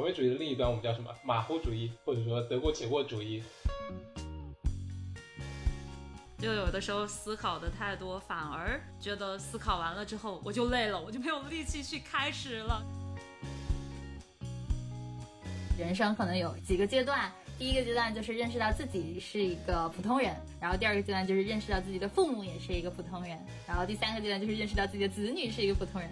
完美主义的另一端我们叫什么？马虎主义，或者说得过且过主义。就有的时候思考的太多，反而觉得思考完了之后我就累了，我就没有力气去开始了。人生可能有几个阶段，第一个阶段就是认识到自己是一个普通人，然后第二个阶段就是认识到自己的父母也是一个普通人，然后第三个阶段就是认识到自己的子女是一个普通人。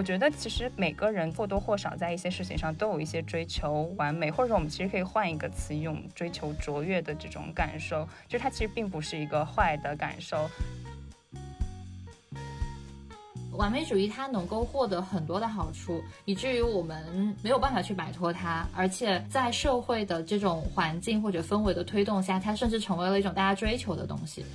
我觉得其实每个人或多或少在一些事情上都有一些追求完美，或者说我们其实可以换一个词用追求卓越的这种感受，就它其实并不是一个坏的感受。完美主义它能够获得很多的好处，以至于我们没有办法去摆脱它，而且在社会的这种环境或者氛围的推动下，它甚至成为了一种大家追求的东西。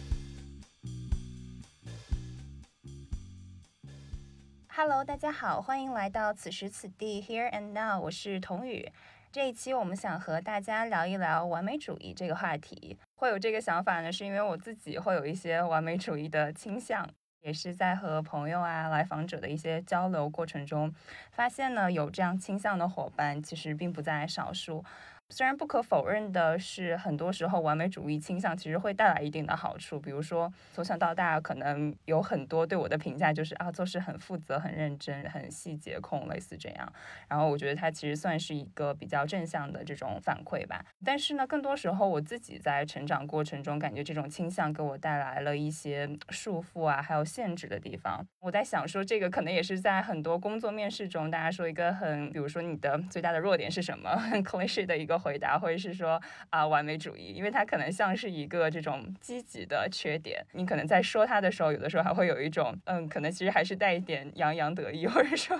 Hello，大家好，欢迎来到此时此地 Here and Now，我是童宇。这一期我们想和大家聊一聊完美主义这个话题。会有这个想法呢，是因为我自己会有一些完美主义的倾向，也是在和朋友啊、来访者的一些交流过程中，发现呢有这样倾向的伙伴其实并不在少数。虽然不可否认的是，很多时候完美主义倾向其实会带来一定的好处。比如说，从小到大，可能有很多对我的评价就是啊，做事很负责、很认真、很细节控，类似这样。然后我觉得它其实算是一个比较正向的这种反馈吧。但是呢，更多时候我自己在成长过程中，感觉这种倾向给我带来了一些束缚啊，还有限制的地方。我在想说，这个可能也是在很多工作面试中，大家说一个很，比如说你的最大的弱点是什么，很 cliche 的一个。回答或者是说啊完美主义，因为它可能像是一个这种积极的缺点。你可能在说它的时候，有的时候还会有一种嗯，可能其实还是带一点洋洋得意，或者说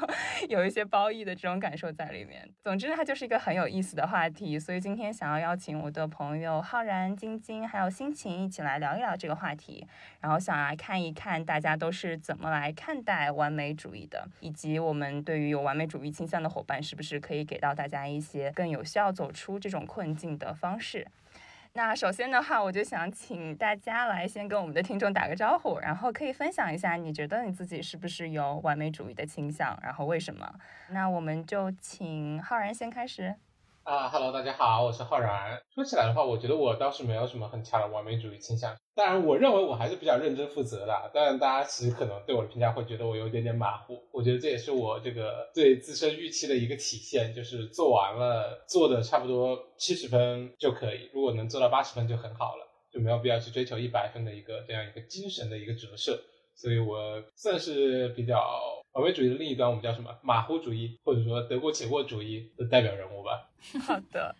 有一些褒义的这种感受在里面。总之，它就是一个很有意思的话题。所以今天想要邀请我的朋友浩然、晶晶还有心情一起来聊一聊这个话题，然后想来看一看大家都是怎么来看待完美主义的，以及我们对于有完美主义倾向的伙伴，是不是可以给到大家一些更有效走出。出这种困境的方式。那首先的话，我就想请大家来先跟我们的听众打个招呼，然后可以分享一下，你觉得你自己是不是有完美主义的倾向，然后为什么？那我们就请浩然先开始。啊哈喽，大家好，我是浩然。说起来的话，我觉得我倒是没有什么很强的完美主义倾向。当然，我认为我还是比较认真负责的。当然，大家其实可能对我的评价会觉得我有点点马虎。我觉得这也是我这个对自身预期的一个体现，就是做完了做的差不多七十分就可以，如果能做到八十分就很好了，就没有必要去追求一百分的一个这样一个精神的一个折射。所以我算是比较。完美主义的另一端，我们叫什么？马虎主义，或者说得过且过主义的代表人物吧。好的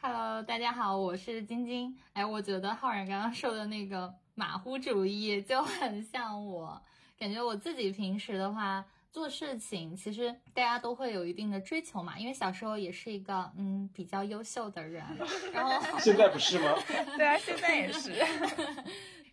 ，Hello，大家好，我是晶晶。哎，我觉得浩然刚刚说的那个马虎主义就很像我，感觉我自己平时的话做事情，其实大家都会有一定的追求嘛，因为小时候也是一个嗯比较优秀的人，然后现在不是吗？对啊，现在也是。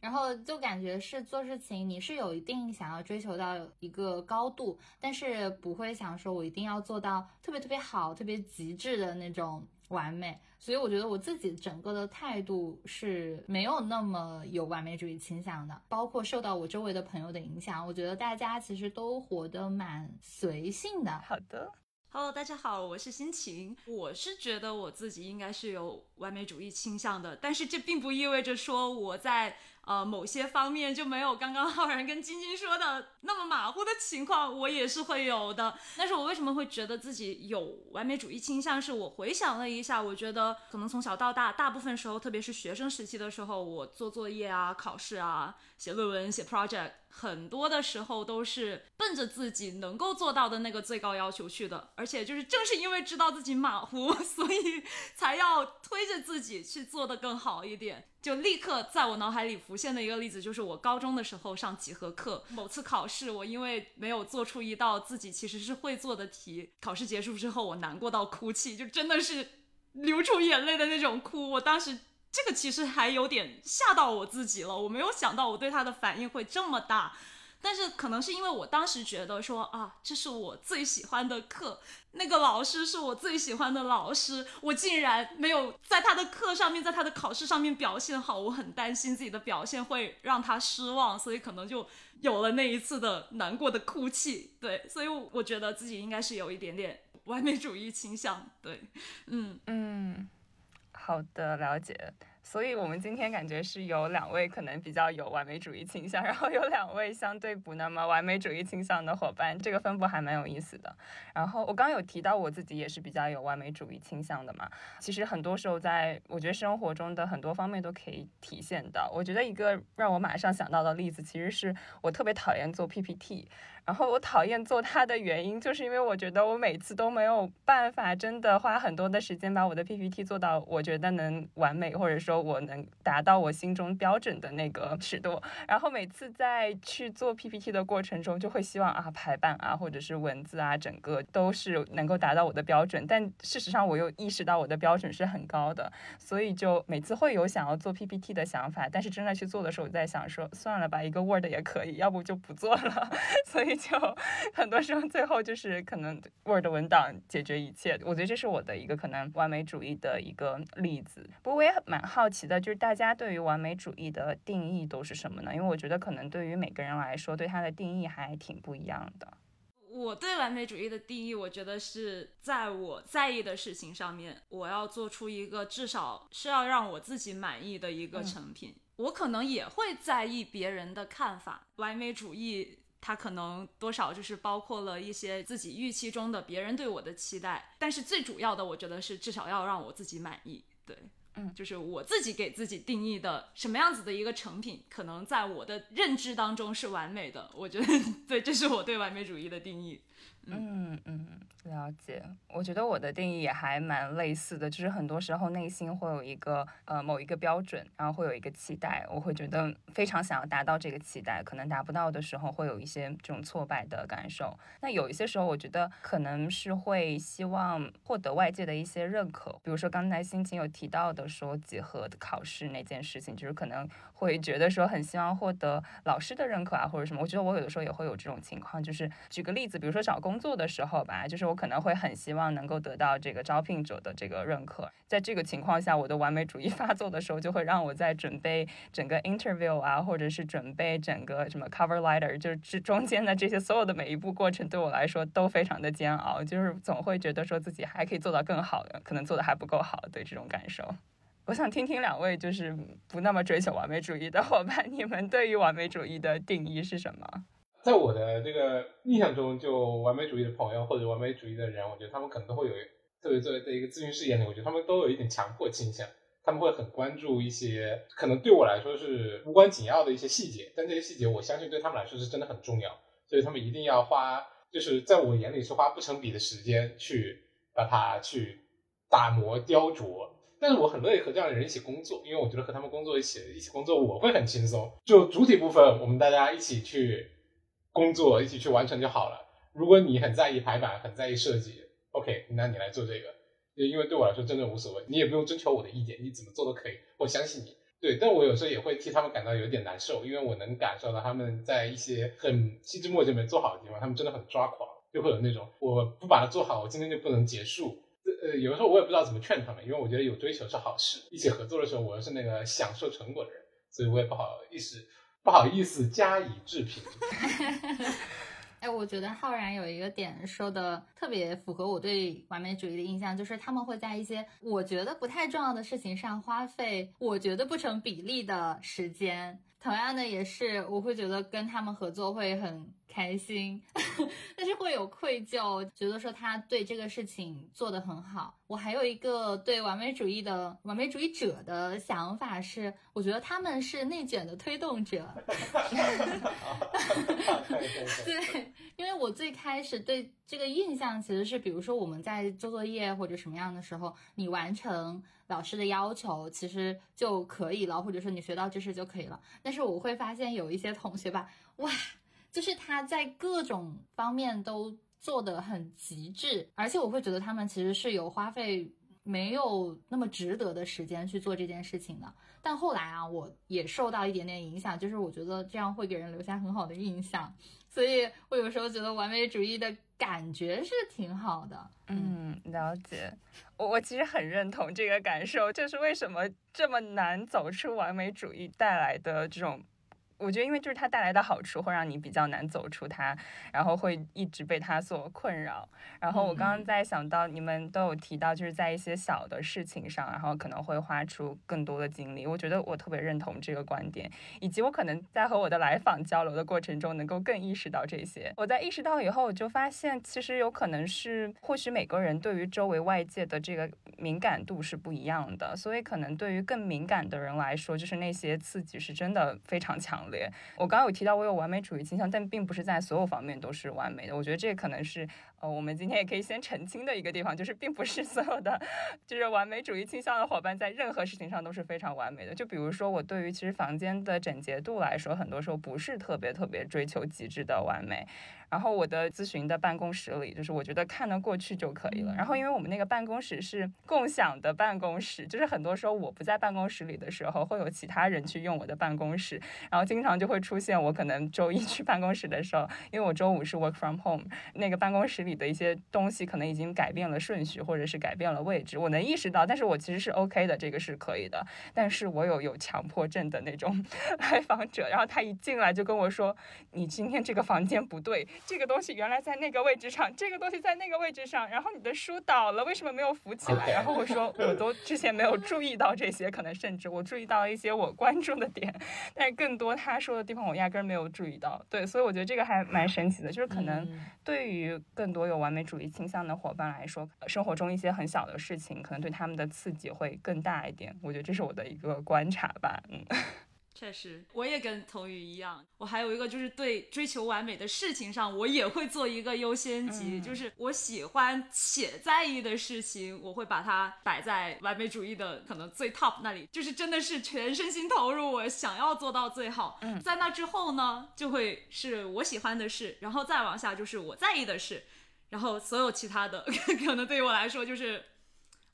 然后就感觉是做事情，你是有一定想要追求到一个高度，但是不会想说我一定要做到特别特别好、特别极致的那种完美。所以我觉得我自己整个的态度是没有那么有完美主义倾向的，包括受到我周围的朋友的影响，我觉得大家其实都活得蛮随性的。好的。Hello，大家好，我是心情。我是觉得我自己应该是有完美主义倾向的，但是这并不意味着说我在呃某些方面就没有刚刚浩然跟晶晶说的那么马虎的情况，我也是会有的。但是我为什么会觉得自己有完美主义倾向？是我回想了一下，我觉得可能从小到大，大部分时候，特别是学生时期的时候，我做作业啊、考试啊、写论文、写 project。很多的时候都是奔着自己能够做到的那个最高要求去的，而且就是正是因为知道自己马虎，所以才要推着自己去做的更好一点。就立刻在我脑海里浮现的一个例子，就是我高中的时候上几何课，某次考试我因为没有做出一道自己其实是会做的题，考试结束之后我难过到哭泣，就真的是流出眼泪的那种哭。我当时。这个其实还有点吓到我自己了，我没有想到我对他的反应会这么大，但是可能是因为我当时觉得说啊，这是我最喜欢的课，那个老师是我最喜欢的老师，我竟然没有在他的课上面，在他的考试上面表现好，我很担心自己的表现会让他失望，所以可能就有了那一次的难过的哭泣。对，所以我觉得自己应该是有一点点完美主义倾向。对，嗯嗯，好的，了解。所以，我们今天感觉是有两位可能比较有完美主义倾向，然后有两位相对不那么完美主义倾向的伙伴，这个分布还蛮有意思的。然后我刚有提到我自己也是比较有完美主义倾向的嘛，其实很多时候在我觉得生活中的很多方面都可以体现到。我觉得一个让我马上想到的例子，其实是我特别讨厌做 PPT。然后我讨厌做它的原因，就是因为我觉得我每次都没有办法真的花很多的时间把我的 PPT 做到我觉得能完美，或者说我能达到我心中标准的那个尺度。然后每次在去做 PPT 的过程中，就会希望啊排版啊或者是文字啊整个都是能够达到我的标准。但事实上我又意识到我的标准是很高的，所以就每次会有想要做 PPT 的想法。但是真的去做的时候，我在想说算了吧，一个 Word 也可以，要不就不做了。所以。就很多时候，最后就是可能 Word 文档解决一切。我觉得这是我的一个可能完美主义的一个例子。不过我也蛮好奇的，就是大家对于完美主义的定义都是什么呢？因为我觉得可能对于每个人来说，对它的定义还挺不一样的。我对完美主义的定义，我觉得是在我在意的事情上面，我要做出一个至少是要让我自己满意的一个成品。我可能也会在意别人的看法。完美主义。它可能多少就是包括了一些自己预期中的别人对我的期待，但是最主要的，我觉得是至少要让我自己满意。对，嗯，就是我自己给自己定义的什么样子的一个成品，可能在我的认知当中是完美的。我觉得，对，这是我对完美主义的定义。嗯嗯，了解。我觉得我的定义也还蛮类似的，就是很多时候内心会有一个呃某一个标准，然后会有一个期待，我会觉得非常想要达到这个期待，可能达不到的时候会有一些这种挫败的感受。那有一些时候，我觉得可能是会希望获得外界的一些认可，比如说刚才心情有提到的说几何的考试那件事情，就是可能会觉得说很希望获得老师的认可啊或者什么。我觉得我有的时候也会有这种情况，就是举个例子，比如说找工。作的时候吧，就是我可能会很希望能够得到这个招聘者的这个认可。在这个情况下，我的完美主义 发作的时候，就会让我在准备整个 interview 啊，或者是准备整个什么 cover letter，就是这中间的这些所有的每一步过程，对我来说都非常的煎熬。就是总会觉得说自己还可以做到更好的，可能做的还不够好，对这种感受。我想听听两位就是不那么追求完美主义的伙伴，你们对于完美主义的定义是什么？在我的这个印象中，就完美主义的朋友或者完美主义的人，我觉得他们可能都会有，特别作为在一个咨询师眼里，我觉得他们都有一点强迫倾向，他们会很关注一些可能对我来说是无关紧要的一些细节，但这些细节我相信对他们来说是真的很重要，所以他们一定要花，就是在我眼里是花不成比的时间去把它去打磨雕琢。但是我很乐意和这样的人一起工作，因为我觉得和他们工作一起一起工作我会很轻松。就主体部分，我们大家一起去。工作一起去完成就好了。如果你很在意排版，很在意设计，OK，那你来做这个，因为对我来说真的无所谓，你也不用征求我的意见，你怎么做都可以，我相信你。对，但我有时候也会替他们感到有点难受，因为我能感受到他们在一些很细枝末节没做好的地方，他们真的很抓狂，就会有那种我不把它做好，我今天就不能结束。呃，有的时候我也不知道怎么劝他们，因为我觉得有追求是好事，一起合作的时候，我又是那个享受成果的人，所以我也不好意思。不好意思，加以置评。哎，我觉得浩然有一个点说的特别符合我对完美主义的印象，就是他们会在一些我觉得不太重要的事情上花费我觉得不成比例的时间。同样的，也是我会觉得跟他们合作会很。开心，但是会有愧疚，觉得说他对这个事情做得很好。我还有一个对完美主义的完美主义者的想法是，我觉得他们是内卷的推动者。对，因为我最开始对这个印象其实是，比如说我们在做作业或者什么样的时候，你完成老师的要求其实就可以了，或者说你学到知识就可以了。但是我会发现有一些同学吧，哇。就是他在各种方面都做得很极致，而且我会觉得他们其实是有花费没有那么值得的时间去做这件事情的。但后来啊，我也受到一点点影响，就是我觉得这样会给人留下很好的印象，所以我有时候觉得完美主义的感觉是挺好的。嗯，了解。我我其实很认同这个感受，就是为什么这么难走出完美主义带来的这种。我觉得，因为就是它带来的好处会让你比较难走出它，然后会一直被它所困扰。然后我刚刚在想到，你们都有提到，就是在一些小的事情上，然后可能会花出更多的精力。我觉得我特别认同这个观点，以及我可能在和我的来访交流的过程中，能够更意识到这些。我在意识到以后，我就发现，其实有可能是，或许每个人对于周围外界的这个敏感度是不一样的，所以可能对于更敏感的人来说，就是那些刺激是真的非常强。我刚刚有提到我有完美主义倾向，但并不是在所有方面都是完美的。我觉得这可能是呃，我们今天也可以先澄清的一个地方，就是并不是 所有的就是完美主义倾向的伙伴在任何事情上都是非常完美的。就比如说我对于其实房间的整洁度来说，很多时候不是特别特别追求极致的完美。然后我的咨询的办公室里，就是我觉得看得过去就可以了。然后因为我们那个办公室是共享的办公室，就是很多时候我不在办公室里的时候，会有其他人去用我的办公室。然后经常就会出现我可能周一去办公室的时候，因为我周五是 work from home，那个办公室里的一些东西可能已经改变了顺序，或者是改变了位置。我能意识到，但是我其实是 OK 的，这个是可以的。但是我有有强迫症的那种 来访者，然后他一进来就跟我说：“你今天这个房间不对。”这个东西原来在那个位置上，这个东西在那个位置上，然后你的书倒了，为什么没有扶起来？然后我说我都之前没有注意到这些，可能甚至我注意到了一些我关注的点，但是更多他说的地方我压根儿没有注意到。对，所以我觉得这个还蛮神奇的，就是可能对于更多有完美主义倾向的伙伴来说，生活中一些很小的事情，可能对他们的刺激会更大一点。我觉得这是我的一个观察吧，嗯。确实，我也跟童宇一样。我还有一个就是对追求完美的事情上，我也会做一个优先级，就是我喜欢且在意的事情，我会把它摆在完美主义的可能最 top 那里，就是真的是全身心投入，我想要做到最好。嗯，在那之后呢，就会是我喜欢的事，然后再往下就是我在意的事，然后所有其他的 可能对于我来说就是。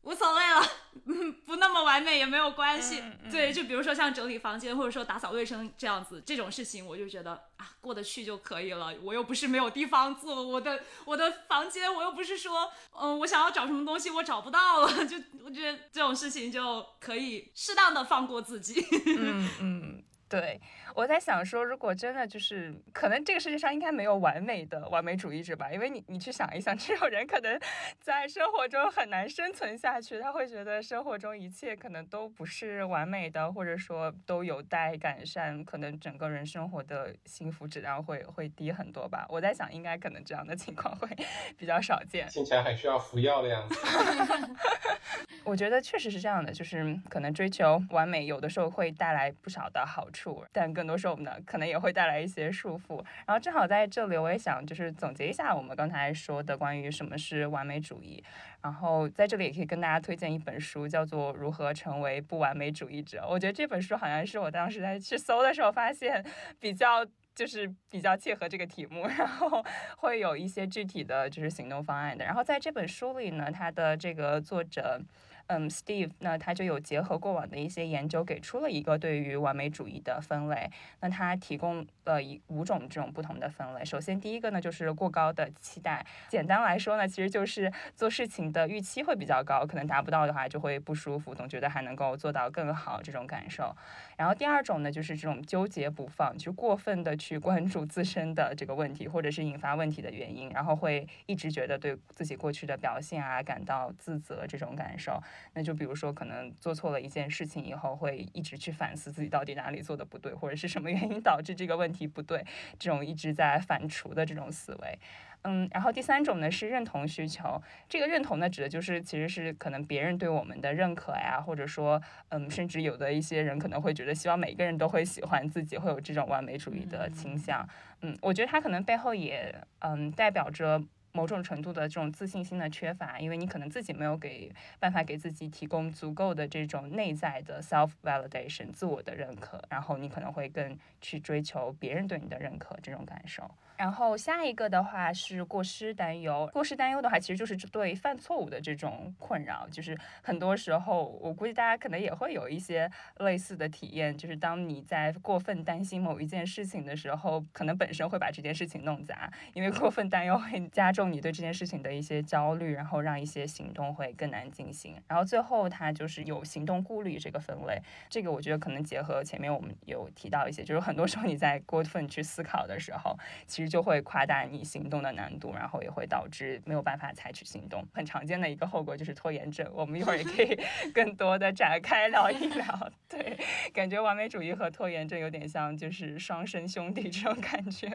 无所谓了，嗯，不那么完美也没有关系。对，就比如说像整理房间或者说打扫卫生这样子这种事情，我就觉得啊过得去就可以了。我又不是没有地方做，我的我的房间我又不是说，嗯，我想要找什么东西我找不到了，就我觉得这种事情就可以适当的放过自己。嗯 嗯。对，我在想说，如果真的就是可能这个世界上应该没有完美的完美主义者吧，因为你你去想一想，这种人可能在生活中很难生存下去，他会觉得生活中一切可能都不是完美的，或者说都有待改善，可能整个人生活的幸福质量会会低很多吧。我在想，应该可能这样的情况会 比较少见。听起来很需要服药的样子。我觉得确实是这样的，就是可能追求完美，有的时候会带来不少的好处，但更多时候呢，可能也会带来一些束缚。然后正好在这里，我也想就是总结一下我们刚才说的关于什么是完美主义。然后在这里也可以跟大家推荐一本书，叫做《如何成为不完美主义者》。我觉得这本书好像是我当时在去搜的时候发现比较就是比较切合这个题目，然后会有一些具体的就是行动方案的。然后在这本书里呢，它的这个作者。嗯，Steve，那他就有结合过往的一些研究，给出了一个对于完美主义的分类。那他提供了一五种这种不同的分类。首先，第一个呢就是过高的期待。简单来说呢，其实就是做事情的预期会比较高，可能达不到的话就会不舒服，总觉得还能够做到更好这种感受。然后第二种呢就是这种纠结不放，就过分的去关注自身的这个问题，或者是引发问题的原因，然后会一直觉得对自己过去的表现啊感到自责这种感受。那就比如说，可能做错了一件事情以后，会一直去反思自己到底哪里做的不对，或者是什么原因导致这个问题不对，这种一直在反刍的这种思维。嗯，然后第三种呢是认同需求，这个认同呢指的就是其实是可能别人对我们的认可呀，或者说，嗯，甚至有的一些人可能会觉得希望每个人都会喜欢自己，会有这种完美主义的倾向。嗯，我觉得它可能背后也嗯代表着。某种程度的这种自信心的缺乏，因为你可能自己没有给办法给自己提供足够的这种内在的 self validation 自我的认可，然后你可能会更去追求别人对你的认可这种感受。然后下一个的话是过失担忧，过失担忧的话其实就是对犯错误的这种困扰，就是很多时候我估计大家可能也会有一些类似的体验，就是当你在过分担心某一件事情的时候，可能本身会把这件事情弄砸，因为过分担忧会加重你对这件事情的一些焦虑，然后让一些行动会更难进行。然后最后它就是有行动顾虑这个分类，这个我觉得可能结合前面我们有提到一些，就是很多时候你在过分去思考的时候，其实就会夸大你行动的难度，然后也会导致没有办法采取行动。很常见的一个后果就是拖延症。我们一会儿也可以 更多的展开聊一聊。对，感觉完美主义和拖延症有点像，就是双生兄弟这种感觉。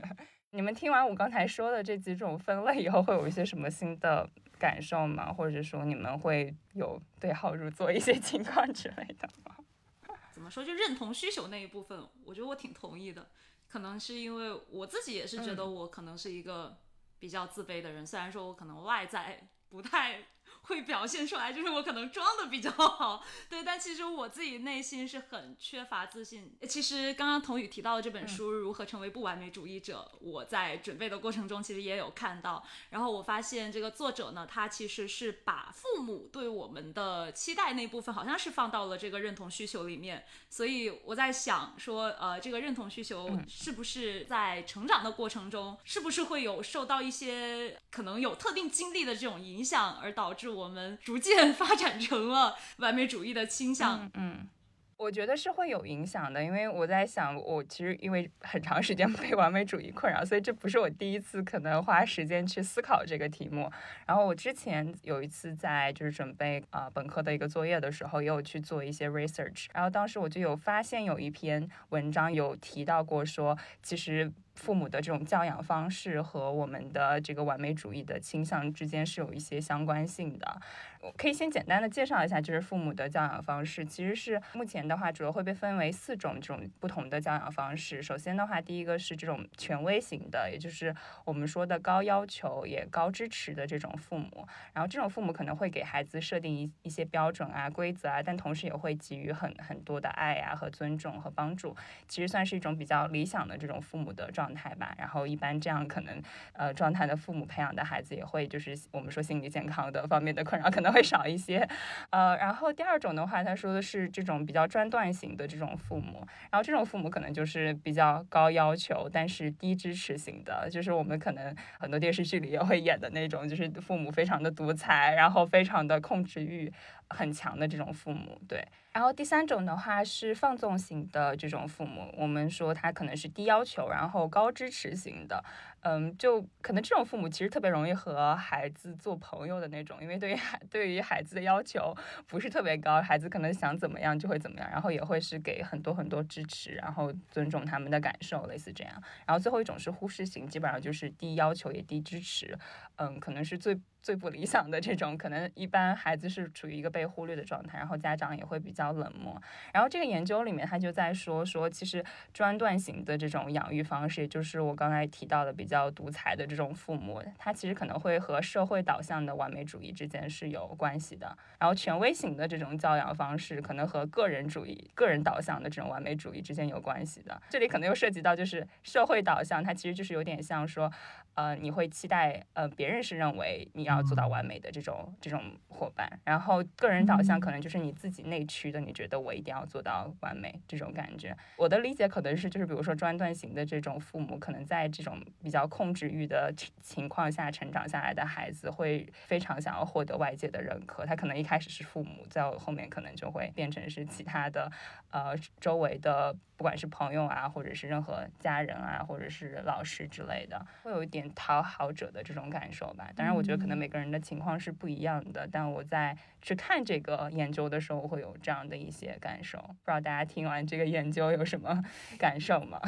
你们听完我刚才说的这几种分类以后，会有一些什么新的感受吗？或者说你们会有对号入座一些情况之类的吗？怎么说？就认同需求那一部分，我觉得我挺同意的。可能是因为我自己也是觉得我可能是一个比较自卑的人，虽然说我可能外在不太。会表现出来，就是我可能装的比较好，对，但其实我自己内心是很缺乏自信。其实刚刚童宇提到的这本书《如何成为不完美主义者》，我在准备的过程中其实也有看到，然后我发现这个作者呢，他其实是把父母对我们的期待那部分，好像是放到了这个认同需求里面。所以我在想说，呃，这个认同需求是不是在成长的过程中，是不是会有受到一些可能有特定经历的这种影响，而导致我们逐渐发展成了完美主义的倾向。嗯，我觉得是会有影响的，因为我在想，我其实因为很长时间被完美主义困扰，所以这不是我第一次可能花时间去思考这个题目。然后我之前有一次在就是准备啊本科的一个作业的时候，也有去做一些 research，然后当时我就有发现有一篇文章有提到过说，其实。父母的这种教养方式和我们的这个完美主义的倾向之间是有一些相关性的。我可以先简单的介绍一下，就是父母的教养方式，其实是目前的话主要会被分为四种这种不同的教养方式。首先的话，第一个是这种权威型的，也就是我们说的高要求也高支持的这种父母。然后这种父母可能会给孩子设定一一些标准啊、规则啊，但同时也会给予很很多的爱啊和尊重和帮助。其实算是一种比较理想的这种父母的状状态吧。然后一般这样可能呃状态的父母培养的孩子也会就是我们说心理健康的方面的困扰可能。会少一些，呃，然后第二种的话，他说的是这种比较专断型的这种父母，然后这种父母可能就是比较高要求，但是低支持型的，就是我们可能很多电视剧里也会演的那种，就是父母非常的独裁，然后非常的控制欲很强的这种父母，对。然后第三种的话是放纵型的这种父母，我们说他可能是低要求，然后高支持型的。嗯，就可能这种父母其实特别容易和孩子做朋友的那种，因为对于孩对于孩子的要求不是特别高，孩子可能想怎么样就会怎么样，然后也会是给很多很多支持，然后尊重他们的感受，类似这样。然后最后一种是忽视型，基本上就是低要求也低支持，嗯，可能是最最不理想的这种，可能一般孩子是处于一个被忽略的状态，然后家长也会比较冷漠。然后这个研究里面他就在说说，其实专断型的这种养育方式，也就是我刚才提到的比较。独裁的这种父母，他其实可能会和社会导向的完美主义之间是有关系的。然后权威型的这种教养方式，可能和个人主义、个人导向的这种完美主义之间有关系的。这里可能又涉及到，就是社会导向，它其实就是有点像说。呃，你会期待呃，别人是认为你要做到完美的这种这种伙伴，然后个人导向可能就是你自己内驱的，你觉得我一定要做到完美这种感觉。我的理解可能是，就是比如说专断型的这种父母，可能在这种比较控制欲的情况下成长下来的孩子，会非常想要获得外界的认可。他可能一开始是父母，在后面可能就会变成是其他的呃周围的。不管是朋友啊，或者是任何家人啊，或者是老师之类的，会有一点讨好者的这种感受吧。当然，我觉得可能每个人的情况是不一样的。但我在去看这个研究的时候，会有这样的一些感受。不知道大家听完这个研究有什么感受吗？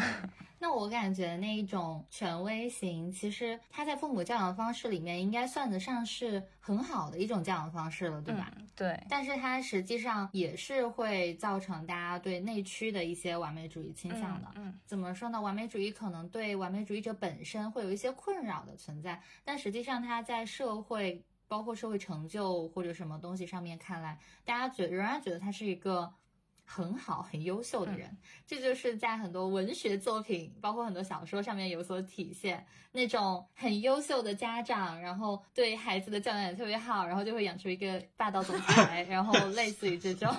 那我感觉那一种权威型，其实他在父母教养方式里面应该算得上是很好的一种教养方式了，对吧？嗯对，但是它实际上也是会造成大家对内驱的一些完美主义倾向的。嗯怎么说呢？完美主义可能对完美主义者本身会有一些困扰的存在，但实际上他在社会，包括社会成就或者什么东西上面看来，大家觉仍然觉得他是一个很好、很优秀的人。这就是在很多文学作品，包括很多小说上面有所体现。那种很优秀的家长，然后对孩子的教养也特别好，然后就会养出一个霸道总裁，然后类似于这种。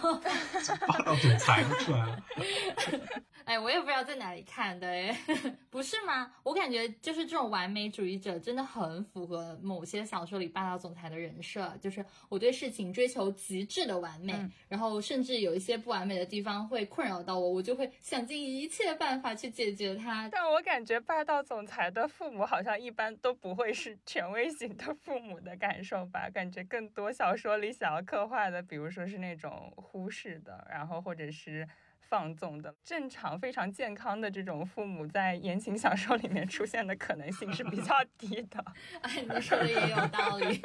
霸道总裁出来了。哎，我也不知道在哪里看的，哎，不是吗？我感觉就是这种完美主义者真的很符合某些小说里霸道总裁的人设，就是我对事情追求极致的完美，嗯然后甚至有一些不完美的地方会困扰到我，我就会想尽一切办法去解决它。但我感觉霸道总裁的父母好像一般都不会是权威型的父母的感受吧？感觉更多小说里想要刻画的，比如说是那种忽视的，然后或者是。放纵的、正常、非常健康的这种父母，在言情小说里面出现的可能性是比较低的。哎，你说的也有道理。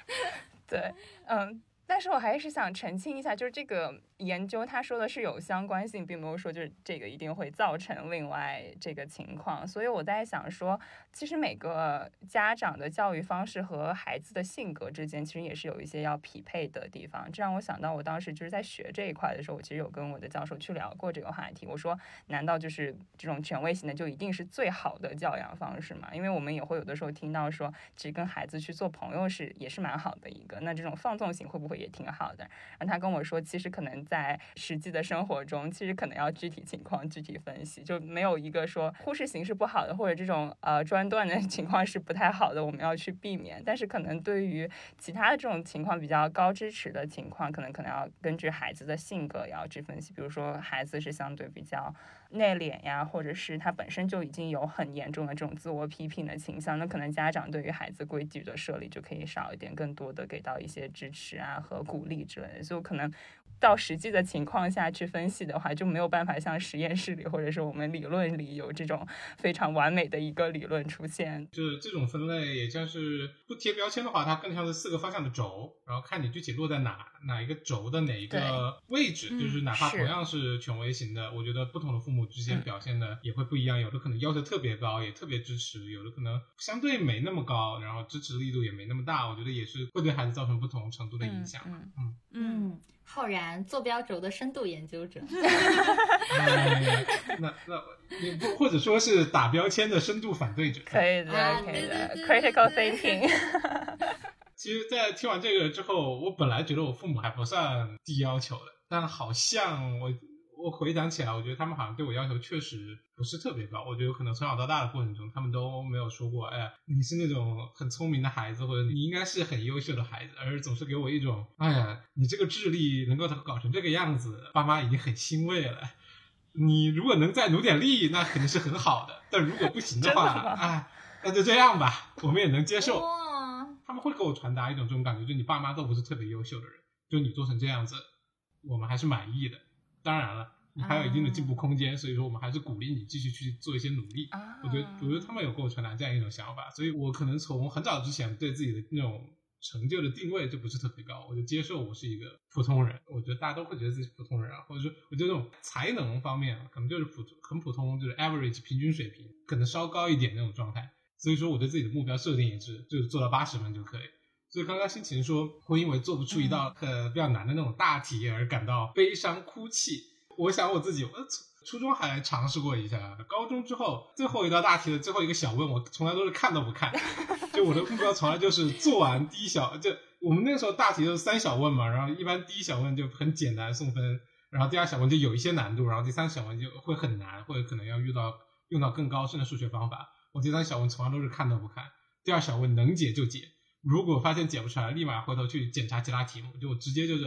对，嗯，但是我还是想澄清一下，就是这个研究他说的是有相关性，并没有说就是这个一定会造成另外这个情况。所以我在想说，其实每个家长的教育方式和孩子的性格之间，其实也是有一些要匹配的地方。这让我想到，我当时就是在学这一块的时候，我其实有跟我的教授去聊过这个话题。我说，难道就是这种权威型的就一定是最好的教养方式吗？因为我们也会有的时候听到说，其实跟孩子去做朋友是也是蛮好的一个。那这种放纵型会不会也挺好的？然后他跟我说，其实可能在实际的生活中，其实可能要具体情况具体分析，就没有一个说忽视形式不好的，或者这种呃专断的 情况是不太好的，我们要去避免。但是可能对于其他的这种情况比较高支持的情况，可能可能要根据孩子的性格要去分析。比如说孩子是相对比较内敛呀，或者是他本身就已经有很严重的这种自我批评的倾向，那可能家长对于孩子规矩的设立就可以少一点，更多的给到一些支持啊和鼓励之类的。就可能到实际的情况下去分析的话，就没有办法像实验室里或者是我们理论里有这种非常完美的一个理论出现。就是这种分类，也像是不贴标签的话，它更像是四个方向的轴，然后看你具体落在哪哪一个轴的哪一个位置。嗯就是哪怕同样是权威型的，我觉得不同的父母之间嗯表现的也会不一样。有的可能要求特别高，也特别支持；有的可能相对没那么高，然后支持力度也没那么大。我觉得也是会对孩子造成不同程度的影响。嗯嗯，嗯，浩然，坐标轴的深度研究者。哎 那那你不或者说是打标签的深度反对者。可以的，啊可以的对对对，critical thinking。其实，在听完这个之后，我本来觉得我父母还不算低要求的，但好像我我回想起来，我觉得他们好像对我要求确实不是特别高。我觉得可能从小到大的过程中，他们都没有说过，哎，你是那种很聪明的孩子，或者你应该是很优秀的孩子，而总是给我一种，哎呀，你这个智力能够搞成这个样子，爸妈已经很欣慰了。你如果能再努点力，那肯定是很好的。但如果不行的话，哎，那就这样吧，我们也能接受。他们会给我传达一种这种感觉，就你爸妈都不是特别优秀的人，就你做成这样子，我们还是满意的。当然了，你还有一定的进步空间，所以说我们还是鼓励你继续去做一些努力。啊我觉得，我觉得他们有给我传达这样一种想法，所以我可能从很早之前对自己的那种成就的定位就不是特别高，我就接受我是一个普通人。我觉得大家都会觉得自己是普通人啊，或者说我觉得这种才能方面可能就是普很普通，就是 average 平均水平，可能稍高一点那种状态。所以说我对自己的目标设定也是，就是做到八十分就可以。所以刚刚心情说会因为做不出一道呃比较难的那种大题而感到悲伤哭泣。我想我自己，我初中还尝试过一下，高中之后最后一道大题的最后一个小问，我从来都是看都不看。就我的目标从来就是做完第一小，就我们那个时候大题就是三小问嘛，然后一般第一小问就很简单送分，然后第二小问就有一些难度，然后第三小问就会很难，或者可能要遇到用到更高深的数学方法。我第三小问从来都是看都不看，第二小问能解就解，如果发现解不出来，立马回头去检查其他题目，就我直接就是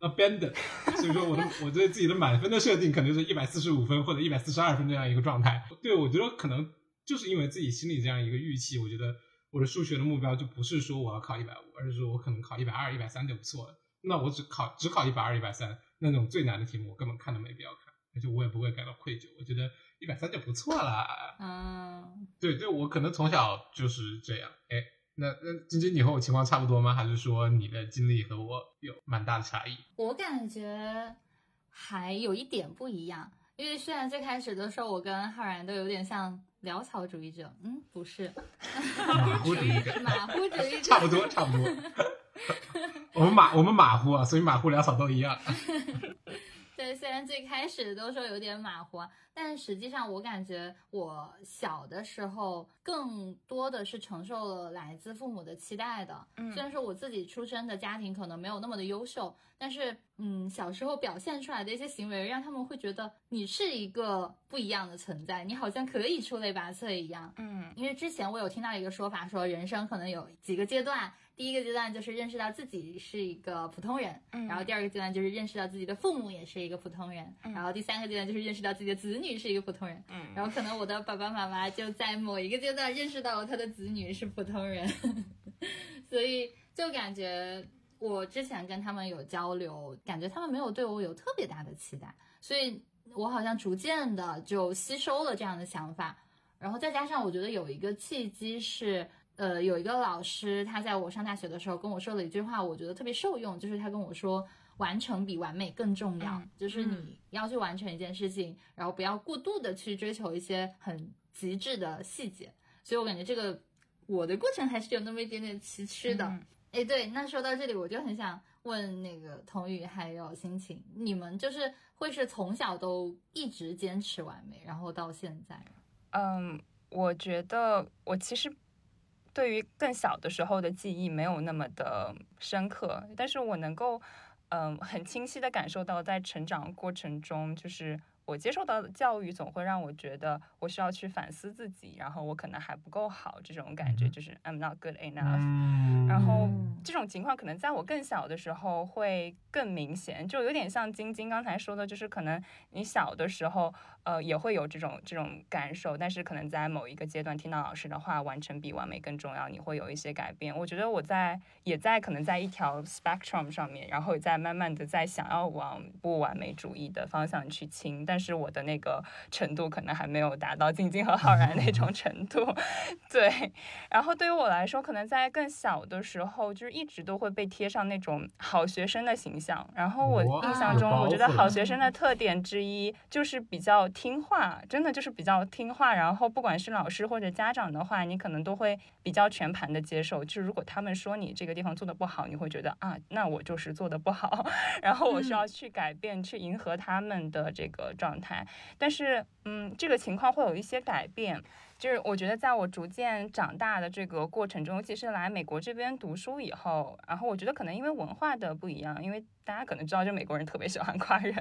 abandon。所以说我的 我对自己的满分的设定可能是一百四十五分或者一百四十二分这样一个状态。对，我觉得可能就是因为自己心里这样一个预期，我觉得我的数学的目标就不是说我要考一百五，而是说我可能考一百二、一百三就不错了。那我只考只考一百二、一百三，那种最难的题目我根本看都没必要看。而且我也不会感到愧疚。我觉得一百三就不错了。嗯，对对，我可能从小就是这样。哎，那那晶晶，你和我情况差不多吗？还是说你的经历和我有蛮大的差异？我感觉还有一点不一样，因为虽然最开始的时候我跟浩然都有点像潦草主义者，嗯，不是，马虎主义者，马虎主义者，差不多差不多。我们马我们马虎啊，所以马虎潦草都一样。对，虽然最开始都说有点马虎，但实际上我感觉我小的时候更多的是承受了来自父母的期待的。嗯虽然说我自己出生的家庭可能没有那么的优秀，但是嗯，小时候表现出来的一些行为，让他们会觉得你是一个不一样的存在，你好像可以出类拔萃一样。嗯因为之前我有听到一个说法，说人生可能有几个阶段，第一个阶段就是认识到自己是一个普通人，嗯然后第二个阶段就是认识到自己的父母也是一个普通人，嗯然后第三个阶段就是认识到自己的子女是一个普通人，嗯然后可能我的爸爸妈妈就在某一个阶段认识到了他的子女是普通人，所以就感觉我之前跟他们有交流，感觉他们没有对我有特别大的期待，所以我好像逐渐的就吸收了这样的想法，然后再加上我觉得有一个契机是。呃，有一个老师，他在我上大学的时候跟我说了一句话，我觉得特别受用，就是他跟我说，完成比完美更重要，嗯就是你要去完成一件事情，然后不要过度的去追求一些很极致的细节。所以我感觉这个我的过程还是有那么一点点崎岖的。嗯哎，对，那说到这里，我就很想问那个童宇还有心情，你们就是会是从小都一直坚持完美，然后到现在吗？嗯，我觉得我其实对于更小的时候的记忆没有那么的深刻，但是我能够嗯很清晰的感受到，在成长过程中，就是我接受到的教育总会让我觉得我需要去反思自己，然后我可能还不够好，这种感觉嗯。就是 I'm not good enough。嗯。然后嗯。这种情况可能在我更小的时候会更明显，就有点像晶晶刚才说的，就是可能你小的时候，呃，也会有这种这种感受，但是可能在某一个阶段听到老师的话，完成比完美更重要，你会有一些改变。我觉得我在也在可能在一条 spectrum 上面，然后也在慢慢的在想要往不完美主义的方向去倾，但是我的那个程度可能还没有达到静静和浩然那种程度，对。然后对于我来说，可能在更小的时候，就是一直都会被贴上那种好学生的形象。然后我印象中，我觉得好学生的特点之一就是比较听话，真的就是比较听话。然后不管是老师或者家长的话，你可能都会比较全盘的接受。就是如果他们说你这个地方做的不好，你会觉得啊，那我就是做的不好，然后我需要去改变，去迎合他们的这个状态。但是，嗯，这个情况会有一些改变。就是我觉得，在我逐渐长大的这个过程中，尤其是来美国这边读书以后，然后我觉得可能因为文化的不一样，因为大家可能知道，就美国人特别喜欢夸人，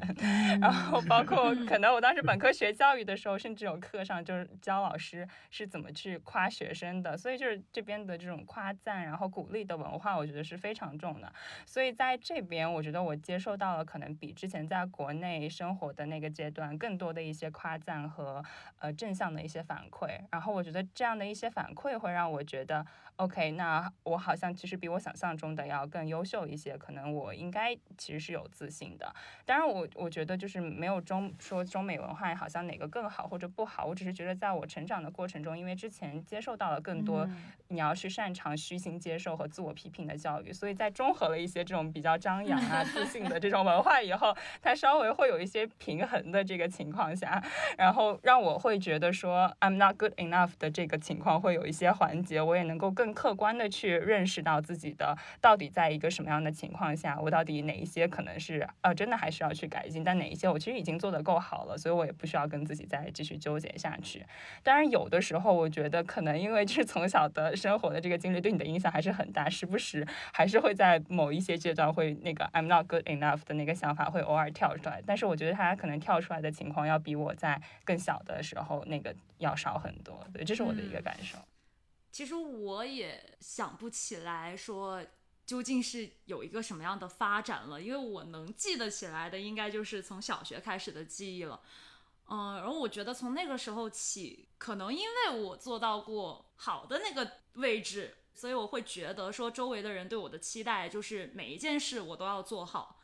然后包括可能我当时本科学教育的时候，甚至有课上就是教老师是怎么去夸学生的，所以就是这边的这种夸赞，然后鼓励的文化，我觉得是非常重的。所以在这边，我觉得我接受到了可能比之前在国内生活的那个阶段更多的一些夸赞和呃正向的一些反馈。然后我觉得这样的一些反馈会让我觉得，OK，那我好像其实比我想象中的要更优秀一些，可能我应该其实是有自信的。当然我，我觉得就是没有中说中美文化好像哪个更好或者不好，我只是觉得在我成长的过程中，因为之前接受到了更多嗯你要去擅长虚心接受和自我批评的教育，所以在综合了一些这种比较张扬啊、自信的这种文化以后，它稍微会有一些平衡的这个情况下，然后让我会觉得说 I'm not good enough 的这个情况会有一些缓解，我也能够更客观的去认识到自己的到底在一个什么样的情况下，我到底哪一些可能是呃真的还需要去改进，但哪一些我其实已经做得够好了，所以我也不需要跟自己再继续纠结下去。当然，有的时候我觉得可能因为就是从小的生活的这个经历对你的影响还是很大，时不时还是会在某一些阶段会那个 I'm not good enough 的那个想法会偶尔跳出来，但是我觉得它可能跳出来的情况要比我在更小的时候那个要少很多，对，这是我的一个感受。其实我也想不起来说究竟是有一个什么样的发展了，因为我能记得起来的应该就是从小学开始的记忆了。嗯，然后我觉得从那个时候起，可能因为我做到过好的那个位置，所以我会觉得说周围的人对我的期待就是每一件事我都要做好。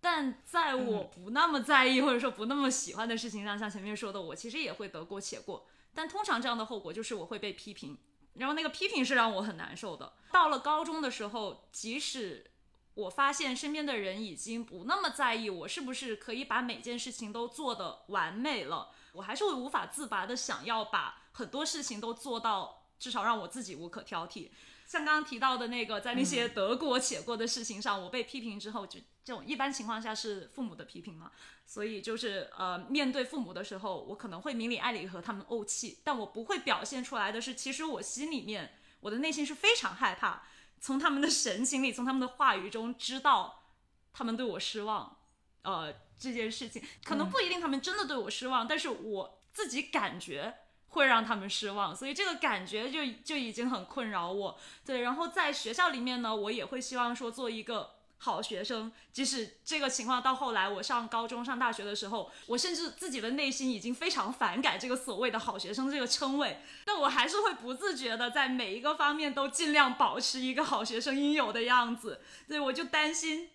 但在我不那么在意或者说不那么喜欢的事情上，像前面说的，我其实也会得过且过。但通常这样的后果就是我会被批评，然后那个批评是让我很难受的。到了高中的时候，即使我发现身边的人已经不那么在意我是不是可以把每件事情都做得完美了，我还是会无法自拔的想要把很多事情都做到，至少让我自己无可挑剔。像刚刚提到的那个，在那些得过且过的事情上，我被批评之后，就这种一般情况下是父母的批评嘛，所以就是呃，面对父母的时候，我可能会明里暗里和他们怄气，但我不会表现出来的是，其实我心里面，我的内心是非常害怕，从他们的神情里，从他们的话语中知道他们对我失望，呃，这件事情可能不一定他们真的对我失望，但是我自己感觉。会让他们失望，所以这个感觉就就已经很困扰我。对，然后在学校里面呢，我也会希望说做一个好学生。即使这个情况到后来我上高中、上大学的时候，我甚至自己的内心已经非常反感这个所谓的好学生这个称谓，但我还是会不自觉的在每一个方面都尽量保持一个好学生应有的样子。对，我就担心。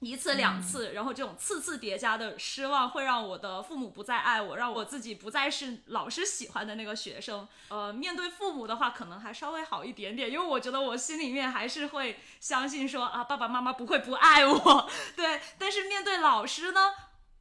一次两次，然后这种次次叠加的失望会让我的父母不再爱我，让我自己不再是老师喜欢的那个学生。呃，面对父母的话，可能还稍微好一点点，因为我觉得我心里面还是会相信说啊，爸爸妈妈不会不爱我。对，但是面对老师呢，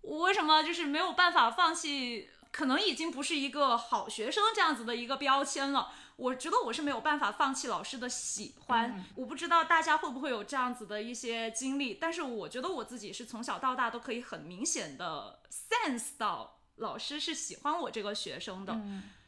我为什么就是没有办法放弃？可能已经不是一个好学生这样子的一个标签了。我觉得我是没有办法放弃老师的喜欢，我不知道大家会不会有这样子的一些经历，但是我觉得我自己是从小到大都可以很明显的 sense 到老师是喜欢我这个学生的。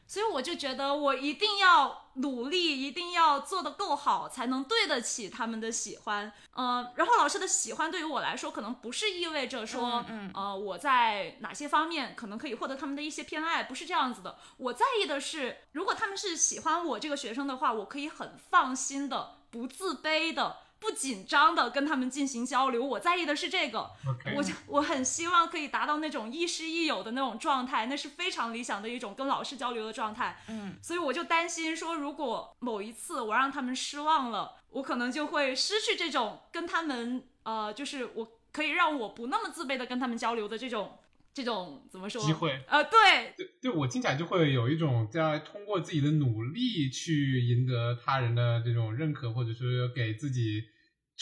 所以我就觉得我一定要努力，一定要做得够好，才能对得起他们的喜欢。嗯，然后老师的喜欢对于我来说，可能不是意味着说，呃，我在哪些方面可能可以获得他们的一些偏爱，不是这样子的。我在意的是，如果他们是喜欢我这个学生的话，我可以很放心的、不自卑的。不紧张的跟他们进行交流，我在意的是这个，我我很希望可以达到那种亦师亦友的那种状态，那是非常理想的一种跟老师交流的状态。嗯，所以我就担心说，如果某一次我让他们失望了，我可能就会失去这种跟他们呃，就是我可以让我不那么自卑的跟他们交流的这种。这种怎么说？机会，呃，对，对，对我听起来就会有一种在通过自己的努力去赢得他人的这种认可，或者是给自己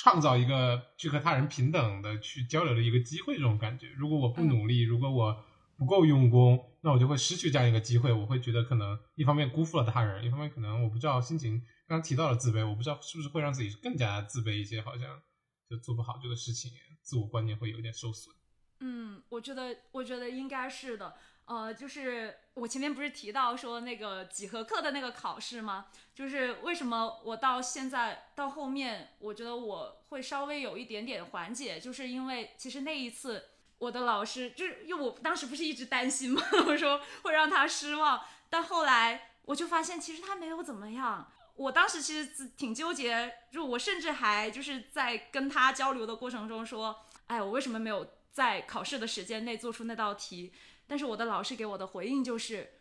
创造一个去和他人平等的去交流的一个机会，这种感觉。如果我不努力，如果我不够用功，那我就会失去这样一个机会。我会觉得可能一方面辜负了他人，一方面可能我不知道心情刚刚提到了自卑，我不知道是不是会让自己更加自卑一些，好像就做不好这个事情，自我观念会有点受损。嗯，我觉得，我觉得应该是的。呃，就是我前面不是提到说那个几何课的那个考试吗？就是为什么我到现在到后面，我觉得我会稍微有一点点缓解，就是因为其实那一次我的老师，就是因为我当时不是一直担心吗？我说会让他失望，但后来我就发现其实他没有怎么样。我当时其实挺纠结，就我甚至还就是在跟他交流的过程中说，哎，我为什么没有？在考试的时间内做出那道题，但是我的老师给我的回应就是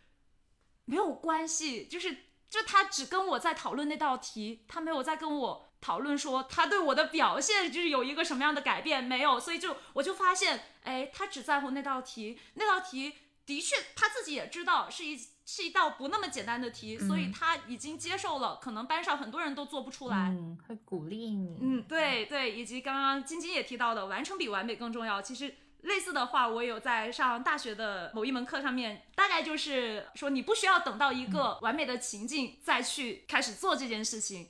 没有关系，就是就他只跟我在讨论那道题，他没有在跟我讨论说他对我的表现就是有一个什么样的改变没有，所以就我就发现，哎，他只在乎那道题，那道题的确他自己也知道是一。是一道不那么简单的题，所以他已经接受了，可能班上很多人都做不出来。嗯，会鼓励你。嗯，对对，以及刚刚晶晶也提到的，完成比完美更重要。其实类似的话，我有在上大学的某一门课上面，大概就是说，你不需要等到一个完美的情境再去开始做这件事情。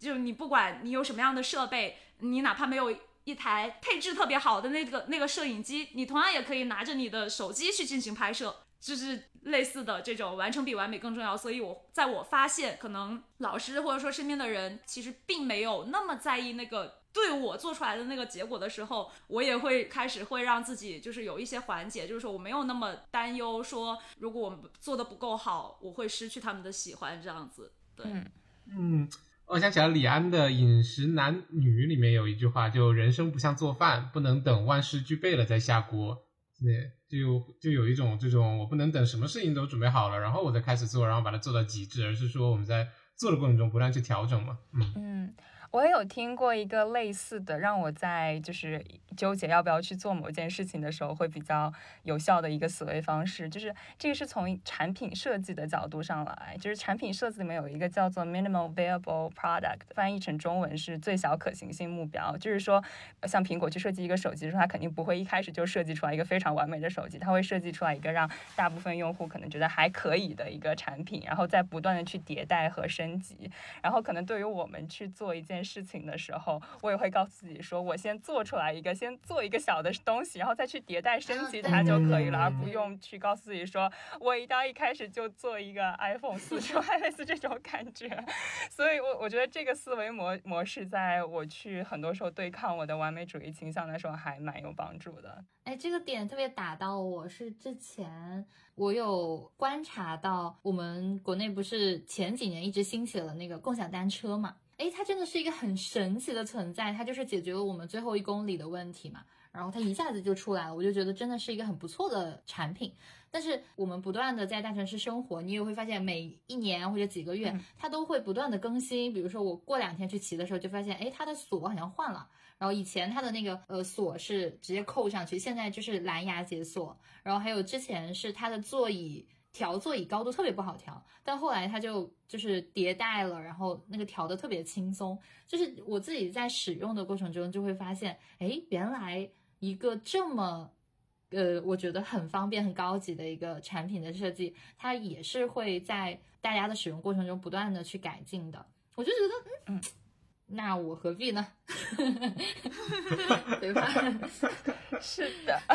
就你不管你有什么样的设备，你哪怕没有一台配置特别好的那个那个摄影机，你同样也可以拿着你的手机去进行拍摄。就是类似的这种完成比完美更重要，所以我在我发现可能老师或者说身边的人其实并没有那么在意那个对我做出来的那个结果的时候，我也会开始会让自己就是有一些缓解，就是说我没有那么担忧，说如果我们做的不够好，我会失去他们的喜欢这样子。对，嗯，我想起来李安的《饮食男女》里面有一句话，就人生不像做饭，不能等万事俱备了再下锅。对，就就有一种这种，我不能等什么事情都准备好了，然后我再开始做，然后把它做到极致，而是说我们在做的过程中不断去调整嘛。嗯嗯，我也有听过一个类似的，让我在就是纠结要不要去做某件事情的时候，会比较有效的一个思维方式，就是这个是从产品设计的角度上来，就是产品设计里面有一个叫做 minimal viable product，翻译成中文是最小可行性目标，就是说像苹果去设计一个手机的时候，它肯定不会一开始就设计出来一个非常完美的手机，它会设计出来一个让大部分用户可能觉得还可以的一个产品，然后再不断的去迭代和升级，然后可能对于我们去做一件。事情的时候，我也会告诉自己说，我先做出来一个，先做一个小的东西，然后再去迭代升级它就可以了，而不用去告诉自己说我一到一开始就做一个 iPhone 四出来，类似这种感觉。所以，我我觉得这个思维模模式，在我去很多时候对抗我的完美主义倾向的时候，还蛮有帮助的。哎，这个点特别打到我，是之前我有观察到，我们国内不是前几年一直兴起了那个共享单车嘛？哎，它真的是一个很神奇的存在，它就是解决了我们最后一公里的问题嘛。然后它一下子就出来了，我就觉得真的是一个很不错的产品。但是我们不断的在大城市生活，你也会发现每一年或者几个月，它都会不断的更新。比如说我过两天去骑的时候，就发现哎，它的锁好像换了。然后以前它的那个呃锁是直接扣上去，现在就是蓝牙解锁。然后还有之前是它的座椅。调座椅高度特别不好调，但后来它就就是迭代了，然后那个调的特别轻松。就是我自己在使用的过程中就会发现，哎，原来一个这么，呃，我觉得很方便、很高级的一个产品的设计，它也是会在大家的使用过程中不断的去改进的。我就觉得，嗯，那我何必呢？对吧？是的。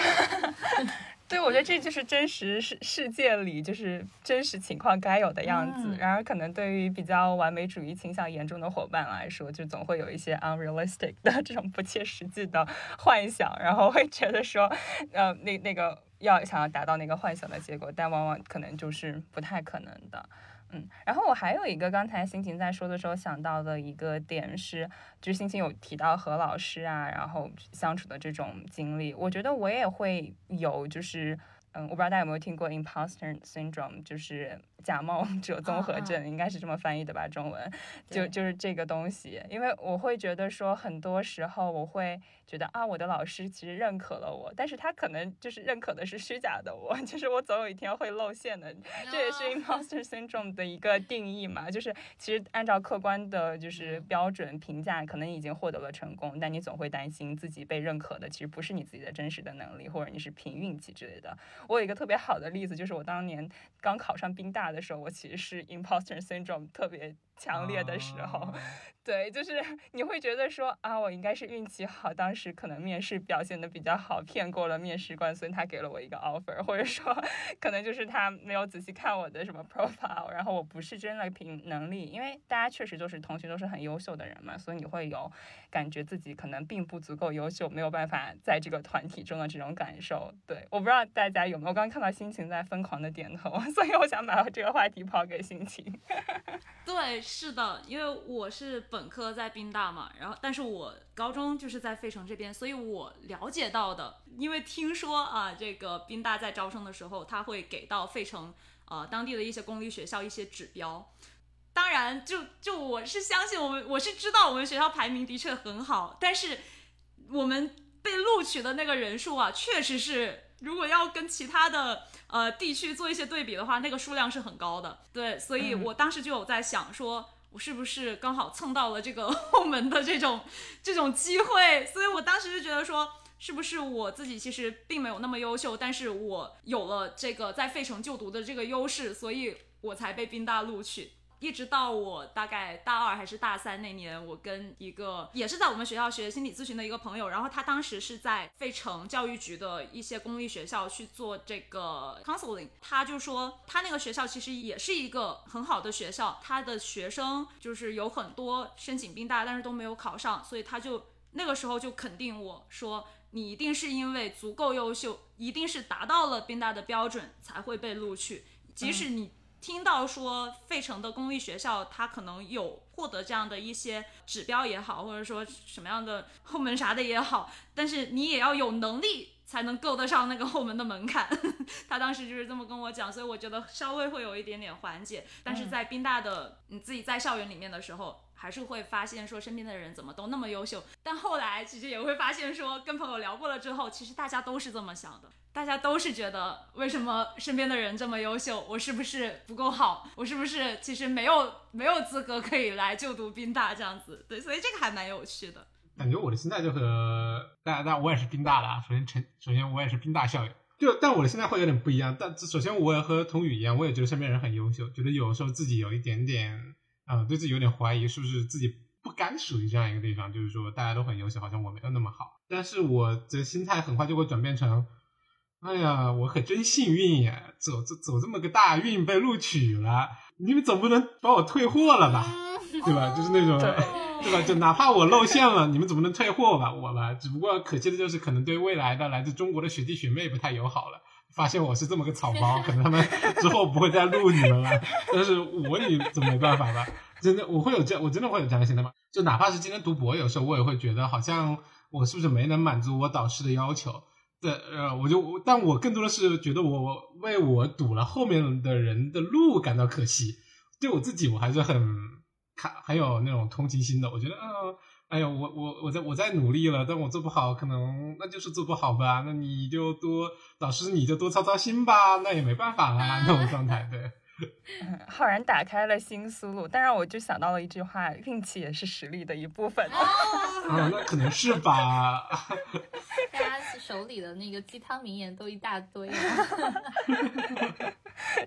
对，我觉得这就是真实世世界里就是真实情况该有的样子。然而，可能对于比较完美主义倾向严重的伙伴来说，就总会有一些 unrealistic 的 这种不切实际的幻想，然后会觉得说，呃，那那个要想要达到那个幻想的结果，但往往可能就是不太可能的。嗯，然后我还有一个刚才心情在说的时候想到的一个点是，就是心情有提到和老师啊，然后相处的这种经历，我觉得我也会有，就是嗯，我不知道大家有没有听过 imposter syndrome，就是假冒者综合症，应该是这么翻译的吧，中文就就是这个东西，因为我会觉得说很多时候我会。觉得啊，我的老师其实认可了我，但是他可能就是认可的是虚假的我，就是我总有一天会露馅的，这也是 imposter syndrome 的一个定义嘛，就是其实按照客观的，就是标准评价，可能已经获得了成功，但你总会担心自己被认可的其实不是你自己的真实的能力，或者你是凭运气之类的。我有一个特别好的例子，就是我当年刚考上宾大的时候，我其实是 imposter syndrome 特别 强烈的时候。对，就是你会觉得说啊，我应该是运气好，当时可能面试表现的比较好，骗过了面试官，所以他给了我一个 offer，或者说可能就是他没有仔细看我的什么 profile，然后我不是真的凭能力，因为大家确实都是同学，都是很优秀的人嘛，所以你会有感觉自己可能并不足够优秀，没有办法在这个团体中的这种感受。对，我不知道大家有没有，刚刚看到心情在疯狂的点头，所以我想把这个话题抛给心情。对，是的，因为我是。本科在宾大嘛，然后但是我高中就是在费城这边，所以我了解到的，因为听说啊，这个宾大在招生的时候，他会给到费城呃当地的一些公立学校一些指标。当然，就就我是相信我们，我是知道我们学校排名的确很好，但是我们被录取的那个人数啊，确实是如果要跟其他的呃地区做一些对比的话，那个数量是很高的。对，所以我当时就有在想说。我是不是刚好蹭到了这个后门的这种 这种机会？所以我当时就觉得说，是不是我自己其实并没有那么优秀，但是我有了这个在费城就读的这个优势，所以我才被宾大录取。一直到我大概大二还是大三那年，我跟一个也是在我们学校学心理咨询的一个朋友，然后他当时是在费城教育局的一些公立学校去做这个 counseling，他就说他那个学校其实也是一个很好的学校，他的学生就是有很多申请宾大，但是都没有考上，所以他就那个时候就肯定我说你一定是因为足够优秀，一定是达到了宾大的标准才会被录取，即使你。听到说费城的公立学校，它可能有获得这样的一些指标也好，或者说什么样的后门啥的也好，但是你也要有能力才能够得上那个后门的门槛。他当时就是这么跟我讲，所以我觉得稍微会有一点点缓解。但是在宾大的你自己在校园里面的时候。还是会发现说身边的人怎么都那么优秀，但后来其实也会发现说跟朋友聊过了之后，其实大家都是这么想的，大家都是觉得为什么身边的人这么优秀，我是不是不够好，我是不是其实没有没有资格可以来就读宾大这样子，对，所以这个还蛮有趣的。感觉我的心态就和大家，但我也是宾大的啊，首先成首先我也是宾大校友，就但我的心态会有点不一样，但首先我也和童宇一样，我也觉得身边人很优秀，觉得有时候自己有一点点。嗯，对自己有点怀疑，是不是自己不该属于这样一个地方？就是说，大家都很优秀，好像我没有那么好。但是我的心态很快就会转变成，哎呀，我可真幸运呀，走走走这么个大运被录取了，你们总不能把我退货了吧？对吧？就是那种，对吧？就哪怕我露馅了，你们总不能退货吧？我吧，只不过可惜的就是，可能对未来的来自中国的学弟学妹不太友好了。发现我是这么个草包，可能他们 之后不会再录你们了。但是我也怎么没办法吧？真的，我会有这，我真的会有这样的心态吗？就哪怕是今天读博，有时候我也会觉得，好像我是不是没能满足我导师的要求？对，呃，我就，但我更多的是觉得我为我堵了后面的人的路感到可惜。对我自己，我还是很看很有那种同情心的。我觉得，嗯。哎呀，我我我在我在努力了，但我做不好，可能那就是做不好吧。那你就多老师，你就多操操心吧。那也没办法啦，那种状态，对。浩然打开了新思路，但让我就想到了一句话：运气也是实力的一部分。啊，那可能是吧。大家手里的那个鸡汤名言都一大堆。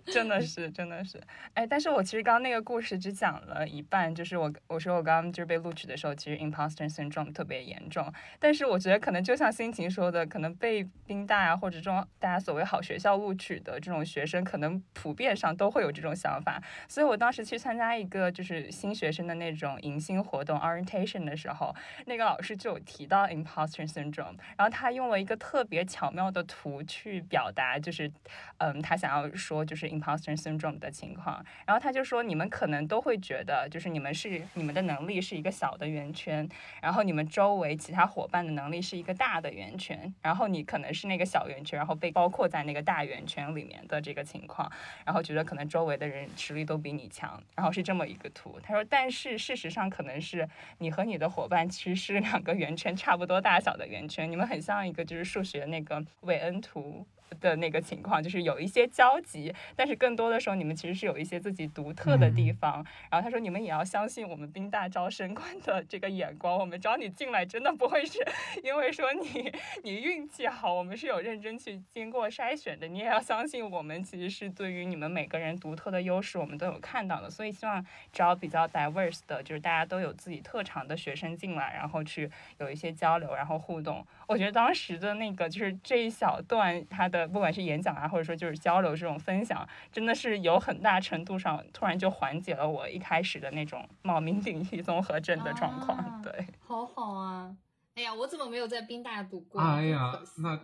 真的是，真的是，哎，但是我其实刚刚那个故事只讲了一半，就是我我说我刚刚就是被录取的时候，其实 imposter syndrome 特别严重，但是我觉得可能就像心情说的，可能被宾大啊或者这种大家所谓好学校录取的这种学生，可能普遍上都会有这种想法，所以我当时去参加一个就是新学生的那种迎新活动 orientation 的时候，那个老师就有提到 imposter syndrome，然后他用了一个特别巧妙的图去表达，就是嗯，他想要说。就是 imposter syndrome 的情况，然后他就说，你们可能都会觉得，就是你们是你们的能力是一个小的圆圈，然后你们周围其他伙伴的能力是一个大的圆圈，然后你可能是那个小圆圈，然后被包括在那个大圆圈里面的这个情况，然后觉得可能周围的人实力都比你强，然后是这么一个图。他说，但是事实上可能是你和你的伙伴其实是两个圆圈差不多大小的圆圈，你们很像一个就是数学那个韦恩图。的那个情况就是有一些交集，但是更多的时候你们其实是有一些自己独特的地方。然后他说你们也要相信我们宾大招生官的这个眼光，我们招你进来真的不会是因为说你你运气好，我们是有认真去经过筛选的。你也要相信我们其实是对于你们每个人独特的优势，我们都有看到的。所以希望招比较 diverse 的，就是大家都有自己特长的学生进来，然后去有一些交流，然后互动。我觉得当时的那个就是这一小段他的。不管是演讲啊，或者说就是交流这种分享，真的是有很大程度上突然就缓解了我一开始的那种冒名顶替 综合症的状况。对，好好啊！哎呀，我怎么没有在宾大读过？哎呀，那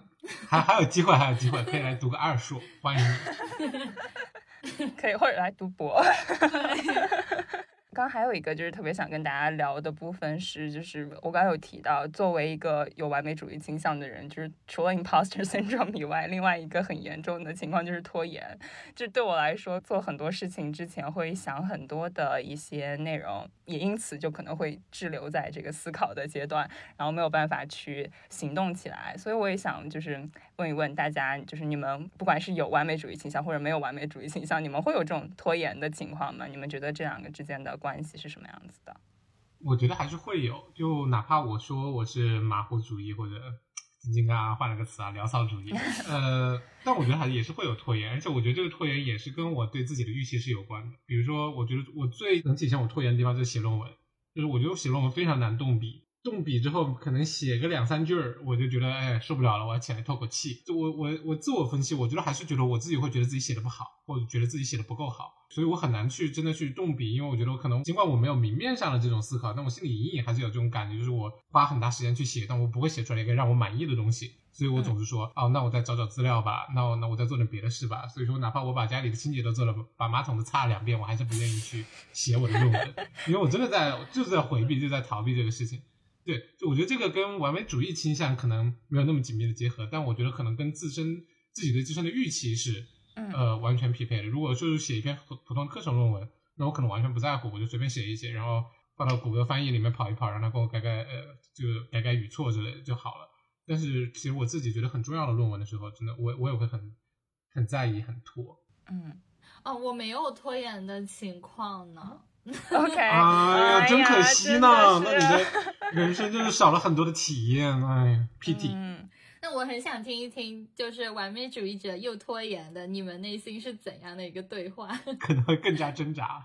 还还有机会，还有机会可以来读个二硕，欢迎你，可以或者来读博。刚还有一个就是特别想跟大家聊的部分是，就是我刚刚有提到，作为一个有完美主义倾向的人，就是除了 imposter syndrome 以外，另外一个很严重的情况就是拖延。就对我来说，做很多事情之前会想很多的一些内容，也因此就可能会滞留在这个思考的阶段，然后没有办法去行动起来。所以我也想就是问一问大家，就是你们不管是有完美主义倾向或者没有完美主义倾向，你们会有这种拖延的情况吗？你们觉得这两个之间的？关系是什么样子的？我觉得还是会有，就哪怕我说我是马虎主义或者晶晶啊，换了个词啊，潦草主义，呃，但我觉得还是也是会有拖延，而且我觉得这个拖延也是跟我对自己的预期是有关的。比如说，我觉得我最能体现我拖延的地方就是写论文，就是我觉得写论文非常难动笔。动笔之后，可能写个两三句儿，我就觉得哎受不了了，我要起来透口气。就我我我自我分析，我觉得还是觉得我自己会觉得自己写的不好，或者觉得自己写的不够好，所以我很难去真的去动笔，因为我觉得我可能尽管我没有明面上的这种思考，但我心里隐隐还是有这种感觉，就是我花很大时间去写，但我不会写出来一个让我满意的东西，所以我总是说哦，那我再找找资料吧，那我那我再做点别的事吧。所以说，哪怕我把家里的清洁都做了，把马桶都擦了两遍，我还是不愿意去写我的论文，因为我真的在就是在回避，就在逃避这个事情。对，就我觉得这个跟完美主义倾向可能没有那么紧密的结合，但我觉得可能跟自身自己对自身的预期是嗯呃完全匹配的。如果就是写一篇普普通的课程论文，那我可能完全不在乎，我就随便写一写，然后放到谷歌翻译里面跑一跑，让他给我改改呃就改改语错之类的就好了。但是其实我自己觉得很重要的论文的时候，真的我我也会很很在意，很拖。嗯哦，我没有拖延的情况呢。，OK，哎呀，真可惜呢！的那你的人生就是少了很多的体验，哎，PT。嗯，那我很想听一听，就是完美主义者又拖延的，你们内心是怎样的一个对话？可能会更加挣扎。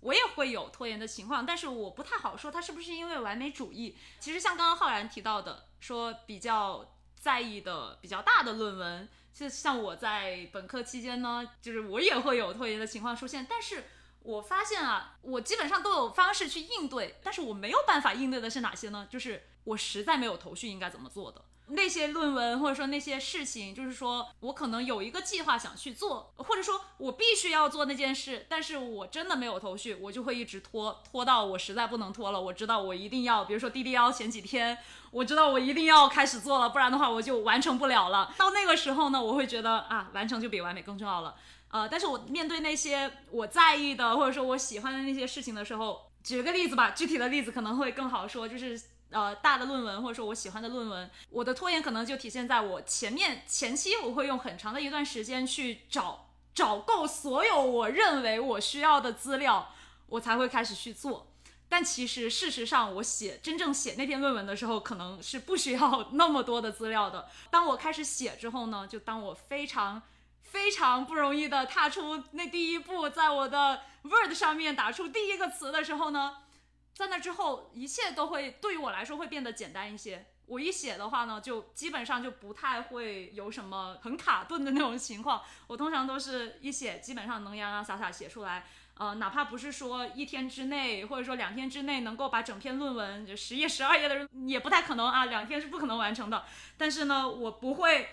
我也会有拖延的情况，但是我不太好说他是不是因为完美主义。其实像刚刚浩然提到的，说比较在意的比较大的论文，就像我在本科期间呢，就是我也会有拖延的情况出现，但是。我发现啊，我基本上都有方式去应对，但是我没有办法应对的是哪些呢？就是我实在没有头绪应该怎么做的。那些论文或者说那些事情，就是说我可能有一个计划想去做，或者说我必须要做那件事，但是我真的没有头绪，我就会一直拖，拖到我实在不能拖了。我知道我一定要，比如说 DDL 前几天，我知道我一定要开始做了，不然的话我就完成不了了。到那个时候呢，我会觉得啊，完成就比完美更重要了。呃，但是我面对那些我在意的或者说我喜欢的那些事情的时候，举个例子吧，具体的例子可能会更好说，就是呃大的论文或者说我喜欢的论文，我的拖延可能就体现在我前面前期我会用很长的一段时间去找找够所有我认为我需要的资料，我才会开始去做。但其实事实上，我写真正写那篇论文的时候，可能是不需要 那么多的资料的。当我开始写之后呢，就当我非常。非常不容易的踏出那第一步，在我的 Word 上面打出第一个词的时候呢，在那之后，一切都会对于我来说会变得简单一些。我一写的话呢，就基本上就不太会有什么很卡顿的那种情况。我通常都是一写，基本上能洋洋洒洒写出来。呃，哪怕不是说一天之内，或者说两天之内能够把整篇论文就十页、十二页的，也不太可能啊，两天是不可能完成的。但是呢，我不会。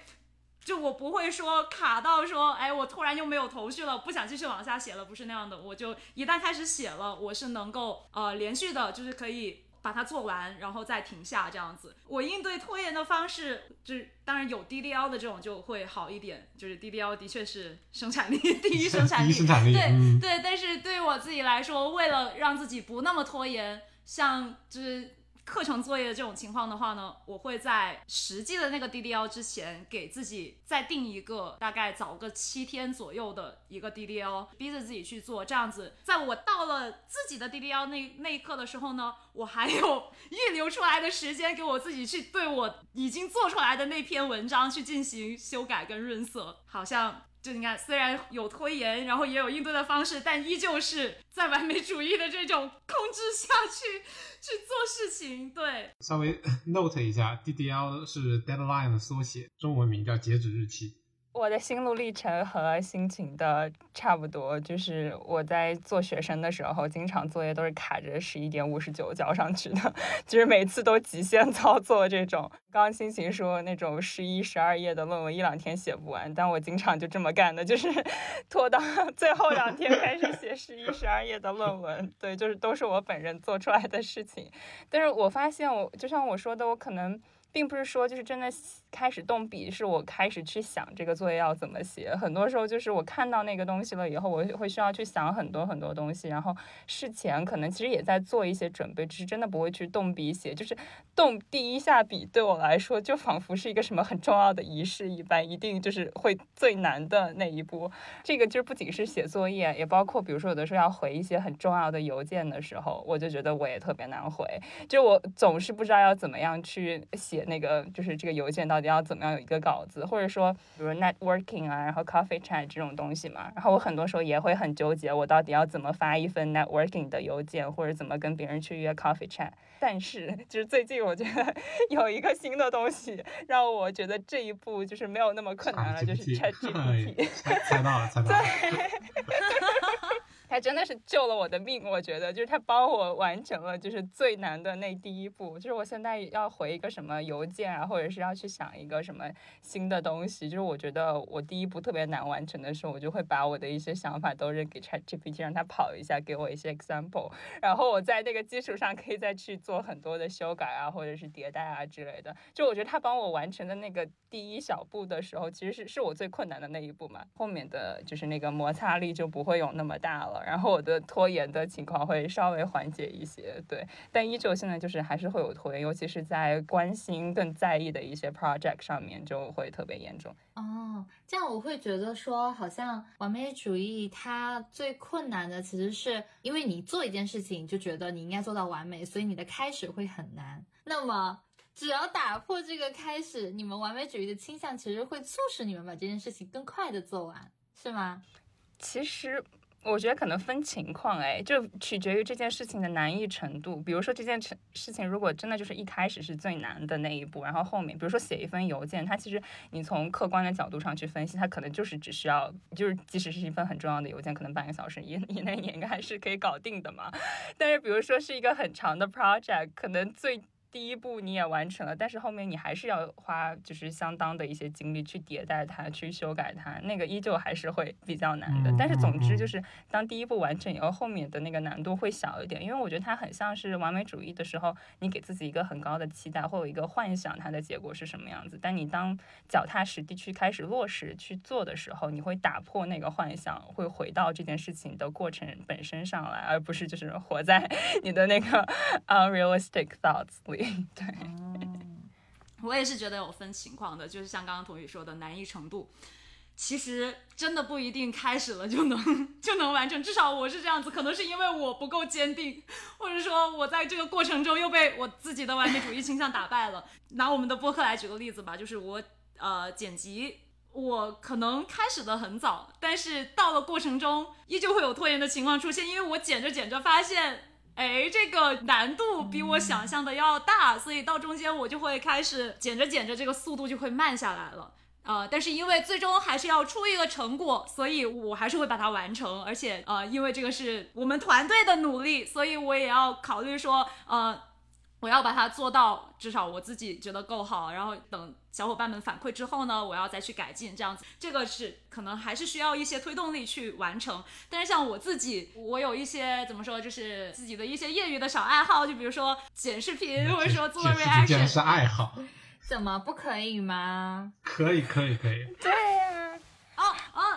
就我不会说卡到说，哎，我突然又没有头绪了，不想继续往下写了，不是那样的。我就一旦开始写了，我是能够呃连续的，就是可以把它做完，然后再停下这样子。我应对拖延的方式，就是当然有 DDL 的这种就会好一点，就是 DDL 的确是 生产力第一生产力，第一生产力，对、嗯，对。但是对于我自己来说，为了让自己不那么拖延，像就是。课程作业的这种情况的话呢，我会在实际的那个 DDL 之前，给自己再定一个大概早个七天左右的一个 DDL，逼着自己去做。这样子，在我到了自己的 DDL 那那一刻的时候呢，我还有预留出来的时间给我自己去对我已经做出来的那篇文章去进行修改跟润色，好像。就你看，虽然有拖延，然后也有应对的方式，但依旧是在完美主义的这种控制下去去做事情。对，稍微 note 一下，DDL 是 deadline 的缩写，中文名叫截止日期。我的心路历程和心情的差不多，就是我在做学生的时候，经常作业都是卡着十一点五十九交上去的，就是每次都极限操作这种。刚刚心情说那种十一、十二页的论文一两天写不完，但我经常就这么干的，就是 拖到 最后两天开始写十一、十二页的论文。对，就是都是我本人做出来的事情。但是我发现我，就像我说的，我可能。并不是说就是真的开始动笔，是我开始去想这个作业要怎么写。很多时候就是我看到那个东西了以后，我会需要去想很多很多东西，然后事前可能其实也在做一些准备，只是真的不会去动笔写。就是动第一下笔对我来说，就仿佛是一个什么很重要的仪式一般，一定就是会最难的那一步。这个就是不仅是写作业，也包括比如说有的时候要回一些很重要的邮件的时候，我就觉得我也特别难回，就我总是不知道要怎么样去写。那个就是这个邮件到要怎么样有一个稿子，或者说比如 networking 啊，然后 coffee chat 这种东西嘛，然后我很多时候也会很纠结，我到底要怎么发一份 networking 的邮件，或者怎么跟别人去约 coffee chat。但是就是最近我觉得 有一个新的东西让我觉得这一步就是没有那么困难了，就是 Chat GPT。猜到了，猜到了。他真的是救了我的命，我觉得就是他帮我完成了就是最难的那第一步，就是我现在要回一个什么邮件啊，或者是要去想一个什么新的东西，就是我觉得我第一步特别难完成的时候，我就会把我的一些想法都扔给 ChatGPT，让他跑一下，给我一些 example，然后我在那个基础上可以再去做很多的修改啊，或者是迭代啊之类的。就我觉得他帮我完成的那个第一小步的时候，其实是是我最困难的那一步嘛，后面的就是那个摩擦力就不会有那么大了。然后我的拖延的情况会稍微缓解一些，对，但依旧现在就是还是会有拖延，尤其是在关心、更在意的一些 project 上面就会特别严重。哦，这样我会觉得说，好像完美主义它最困难的其实是因为你做一件事情就觉得你应该做到完美，所以你的开始会很难。那么只要打破这个开始，你们完美主义的倾向其实会促使你们把这件事情更快的做完，是吗？其实。我觉得可能分情况，哎，就取决于这件事情的难易程度。比如说这件事事情，如果真的就是一开始是最难的那一步，然后后面，比如说写一封邮件，它其实你从客观的角度上去分析，它可能就是只需要，就是即使是一份很重要的邮件，可能半个小时以 以内你应该还是可以搞定的嘛。但是比如说是一个很长的 project，可能最第一步你也完成了，但是后面你还是要花就是相当的一些精力去迭代它，去修改它，那个依旧还是会比较难的。但是总之就是当第一步完成以后，后面的那个难度会小一点，因为我觉得它很像是完美主义的时候，你给自己一个很高的期待，或有一个幻想，它的结果是什么样子。但你当脚踏实地去开始落实去做的时候，你会打破那个幻想，会回到这件事情的过程本身上来，而不是就是活在 你的那个 unrealistic thoughts 里。对，我也是觉得有分情况的，就是像刚刚童宇说的难易程度，其实真的不一定开始了就能 就能完成。至少我是这样子，可能是因为我不够坚定，或者说我在这个过程中又被我自己的完美主义倾向打败了。拿我们的播客来举个例子吧，就是我呃剪辑，我可能开始的很早，但是到了过程中依旧会有拖延的情况出现，因为我剪着剪着发现。哎，这个难度比我想象的要大，所以到中间我就会开始剪着剪着，这个速度就会慢下来了。呃，但是因为最终还是要出一个成果，所以我还是会把它完成。而且呃，因为这个是我们团队的努力，所以我也要考虑说，呃。我要把它做到，至少我自己觉得够好，然后等小伙伴们反馈之后呢，我要再去改进，这样子，这个是可能还是需要一些推动力去完成。但是像我自己，我有一些怎么说，就是自己的一些业余的小爱好，就比如说剪视频，或者说做 reaction，竟然是爱好，怎么不可以吗？可以，可以，可以。对呀，哦哦，对，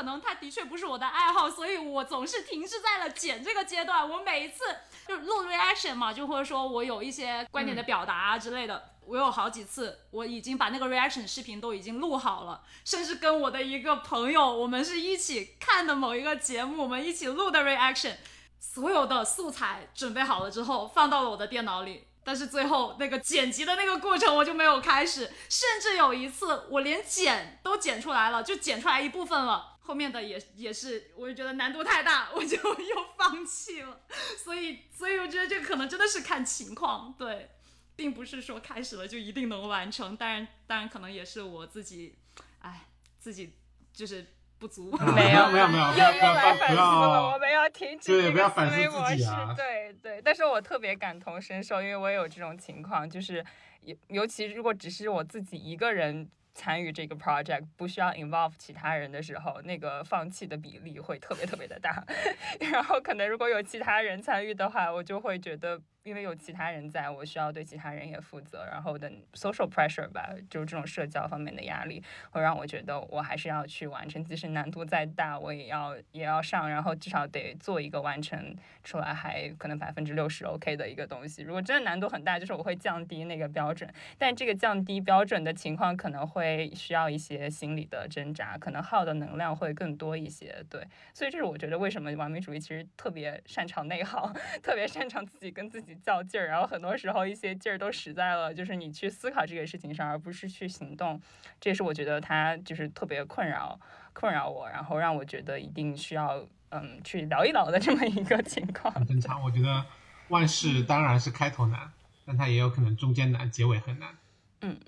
可能它的确不是我的爱好，所以我总是停滞在了剪这个阶段。我每一次。就录 reaction 嘛，就或者说我有一些观点的表达啊之类的，我有好几次我已经把那个 reaction 视频都已经录好了，甚至跟我的一个朋友，我们是一起看的某一个节目，我们一起录的 reaction，所有的素材准备好了之后放到了我的电脑里，但是最后那个剪辑的那个过程我就没有开始，甚至有一次我连剪都剪出来了，就剪出来一部分了。后面的也也是，我就觉得难度太大，我就又放弃了。所以，所以我觉得这个可能真的是看情况，对，并不是说开始了就一定能完成。当然，当然可能也是我自己，哎，自己就是不足。没有，没有，没有，又又来反思了。我们要停止这个思维模式。啊。对对，但是我特别感同身受，因为我也有这种情况，就是尤尤其如果只是我自己一个人。参与这个 project 不需要 involve 其他人的时候，那个放弃的比例会特别特别的大。然后可能如果有其他人参与的话，我就会觉得。因为有其他人在，我需要对其他人也负责，然后的 social pressure 吧，就是这种社交方面的压力，会让我觉得我还是要去完成，即使难度再大，我也要也要上，然后至少得做一个完成出来还可能百分之六十 OK 的一个东西。如果真的难度很大，就是我会降低那个标准，但这个降低标准的情况可能会需要一些心理的挣扎，可能耗的能量会更多一些。对，所以这是我觉得为什么完美主义其实特别擅长内耗，特别擅长自己跟自己。较劲儿，然后很多时候一些劲儿都使在了就是你去思考这个事情上，而不是去行动。这也是我觉得他就是特别困扰困扰我，然后让我觉得一定需要嗯去聊一聊的这么一个情况。很正常，我觉得万事当然是开头难，但它也有可能中间难，结尾很难。嗯，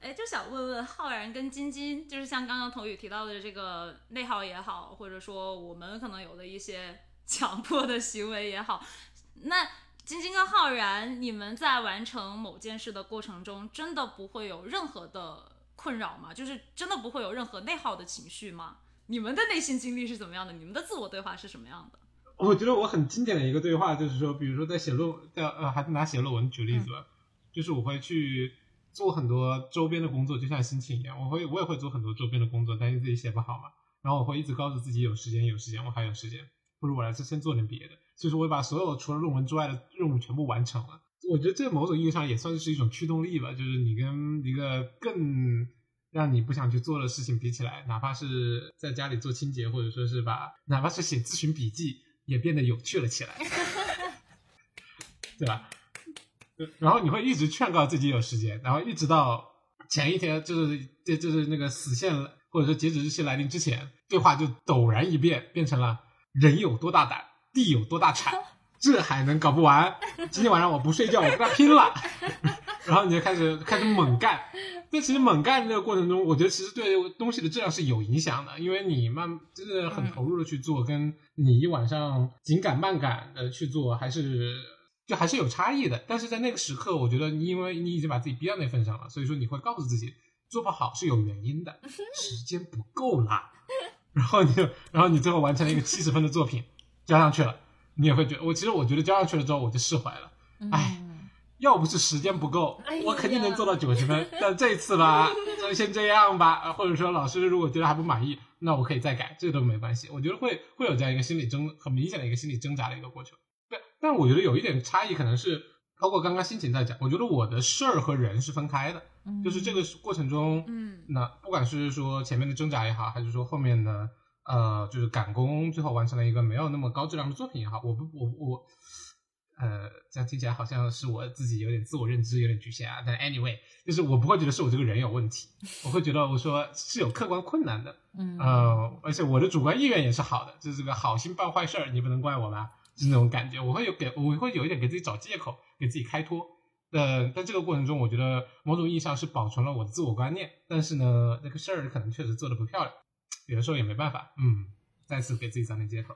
哎，就想问问浩然跟晶晶，就是像刚刚童宇提到的这个内耗也好，或者说我们可能有的一些 强迫的行为也好，那晶晶跟浩然，你们在完成某件事的过程中，真的不会有任何的困扰吗？就是真的不会有任何内耗的情绪吗？你们的内心经历是怎么样的？你们的自我对话是什么样的？我觉得我很经典的一个对话就是说，比如说在写论在呃，还是拿写论文举例子吧，就是我会去。做很多周边的工作，就像心情一样，我会我也会做很多周边的工作，担心自己写不好嘛。然后我会一直告诉自己有时间有时间，我还有时间，不如我来先做点别的。就是我把所有除了论文之外的任务全部完成了。我觉得这某种意义上也算是一种驱动力吧，就是你跟一个更让你不想去做的事情比起来，哪怕是在家里做清洁，或者说是把哪怕是写咨询笔记，也变得有趣了起来，对吧？然后你会一直劝告自己有时间，然后一直到前一天，就是这就是那个死线或者说截止日期来临之前，对话就陡然一变，变成了人有多大胆，地有多大产，这还能搞不完？今天晚上我不睡觉，我跟他拼了！然后你就开始开始猛干。但其实猛干这个过程中，我觉得其实对东西的质量是有影响的，因为你慢真的很投入的去做，跟你一晚上紧赶慢赶的去做，还是。就还是有差异的，但是在那个时刻，我觉得你因为你已经把自己逼到那份上了，所以说你会告诉自己做不好是有原因的，时间不够啦。然后你，然后你最后完成了一个七十分的作品，交上去了，你也会觉得，我其实我觉得交上去了之后我就释怀了。哎，要不是时间不够，我肯定能做到九十分。但这次吧，就先这样吧。或者说老师如果觉得还不满意，那我可以再改，这个都没关系。我觉得会会有这样一个心理挣很明显的一个心理挣扎的一个过程。对但我觉得有一点差异，可能是包括刚刚心情在讲，我觉得我的事儿和人是分开的，就是这个过程中，嗯，那不管是说前面的挣扎也好，还是说后面的呃，就是赶工，最后完成了一个没有那么高质量的作品也好，我不，我我，呃，这样听起来好像是我自己有点自我认知有点局限啊。但 anyway，就是我不会觉得是我这个人有问题，我会觉得我说是有客观困难的，嗯，呃，而且我的主观意愿也是好的，就是这个好心办坏事儿，你不能怪我吧。是那种感觉，我会有给，我会有一点给自己找借口，给自己开脱。呃，在这个过程中，我觉得某种意义上是保存了我的自我观念，但是呢，那个事儿可能确实做的不漂亮，有的时候也没办法。嗯，再次给自己找点借口。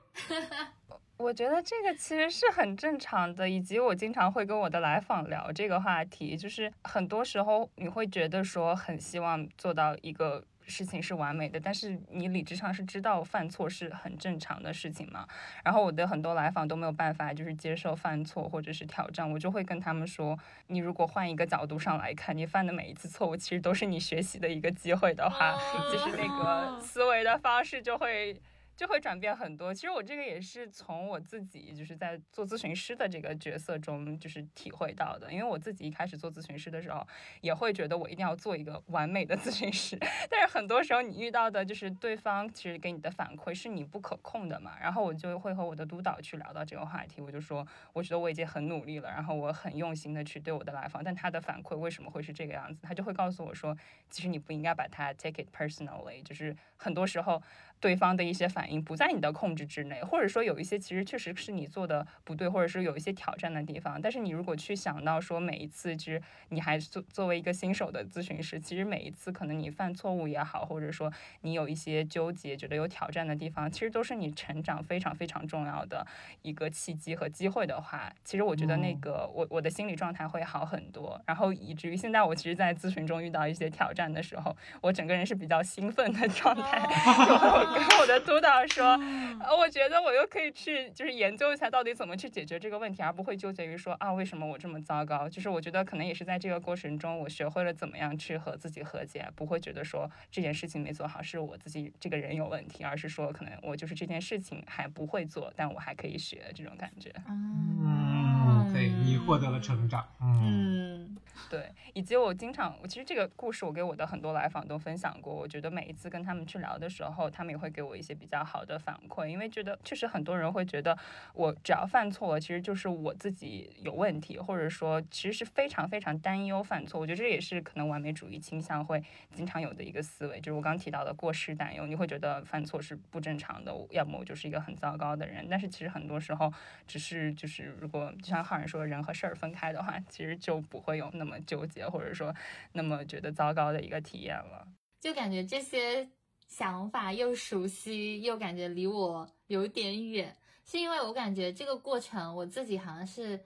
我觉得这个其实是很正常的，以及我经常会跟我的来访聊这个话题，就是很多时候你会觉得说很希望做到一个。事情是完美的，但是你理智上是知道犯错是很正常的事情嘛？然后我的很多来访都没有办法，就是接受犯错或者是挑战，我就会跟他们说，你如果换一个角度上来看，你犯的每一次错误其实都是你学习的一个机会的话，其实那个思维的方式就会。就会转变很多。其实我这个也是从我自己就是在做咨询师的这个角色中就是体会到的。因为我自己一开始做咨询师的时候，也会觉得我一定要做一个完美的咨询师。但是很多时候你遇到的就是对方其实给你的反馈是你不可控的嘛。然后我就会和我的督导去聊到这个话题，我就说我觉得我已经很努力了，然后我很用心的去对我的来访，但他的反馈为什么会是这个样子？他就会告诉我说，其实你不应该把它 take it personally，就是很多时候。对方的一些反应不在你的控制之内，或者说有一些其实确实是你做的不对，或者是有一些挑战的地方。但是你如果去想到说每一次，其实你还作作为一个新手的咨询师，其实每一次可能你犯错误也好，或者说你有一些纠结、觉得有挑战的地方，其实都是你成长非常非常重要的一个契机和机会的话，其实我觉得那个我我的心理状态会好很多。然后以至于现在我其实，在咨询中遇到一些挑战的时候，我整个人是比较兴奋的状态。跟我的督导说，呃，我觉得我又可以去，就是研究一下到底怎么去解决这个问题，而不会纠结于说啊，为什么我这么糟糕？就是我觉得可能也是在这个过程中，我学会了怎么样去和自己和解，不会觉得说这件事情没做好是我自己这个人有问题，而是说可能我就是这件事情还不会做，但我还可以学这种感觉。嗯，对你获得了成长。嗯。对，以及我经常，我其实这个故事我给我的很多来访都分享过。我觉得每一次跟他们去聊的时候，他们也会给我一些比较好的反馈，因为觉得确实很多人会觉得我只要犯错了，其实就是我自己有问题，或者说其实是非常非常担忧犯错。我觉得这也是可能完美主义倾向会经常有的一个思维，就是我刚刚提到的过失担忧，你会觉得犯错是不正常的，要么我就是一个很糟糕的人。但是其实很多时候，只是就是如果就像浩然说人和事儿分开的话，其实就不会有那么。么纠结，或者说那么觉得糟糕的一个体验了。就感觉这些想法又熟悉，又感觉离我有点远，是因为我感觉这个过程我自己好像是。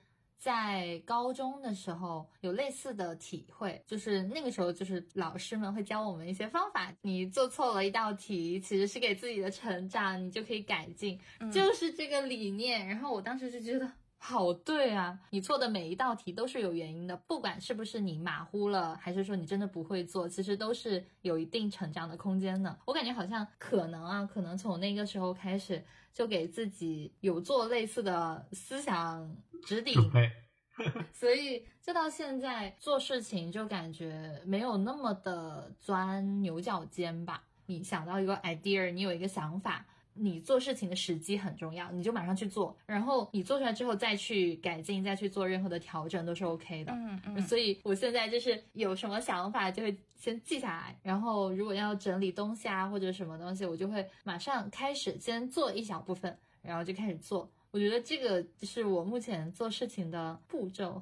在高中的时候有类似的体会，就是那个时候就是老师们会教我们一些方法，你做错了一道题，其实是给自己的成长，你就可以改进，就是这个理念。然后我当时就觉得。好对啊，你错的每一道题都是有原因的，不管是不是你马虎了，还是说你真的不会做，其实都是有一定成长的空间的。我感觉好像可能啊，可能从那个时候开始就给自己有做类似的思想指点，所以就到现在做事情就感觉没有那么的钻牛角尖吧。你想到一个 idea，你有一个想法。你做事情的时机很重要，你就马上去做，然后你做出来之后再去改进，再去做任何的调整都是 OK 的。嗯嗯。所以我现在就是有什么想法就会先记下来，然后如果要整理东西啊或者什么东西，我就会马上开始先做一小部分，然后就开始做。我觉得这个是我目前做事情的步骤。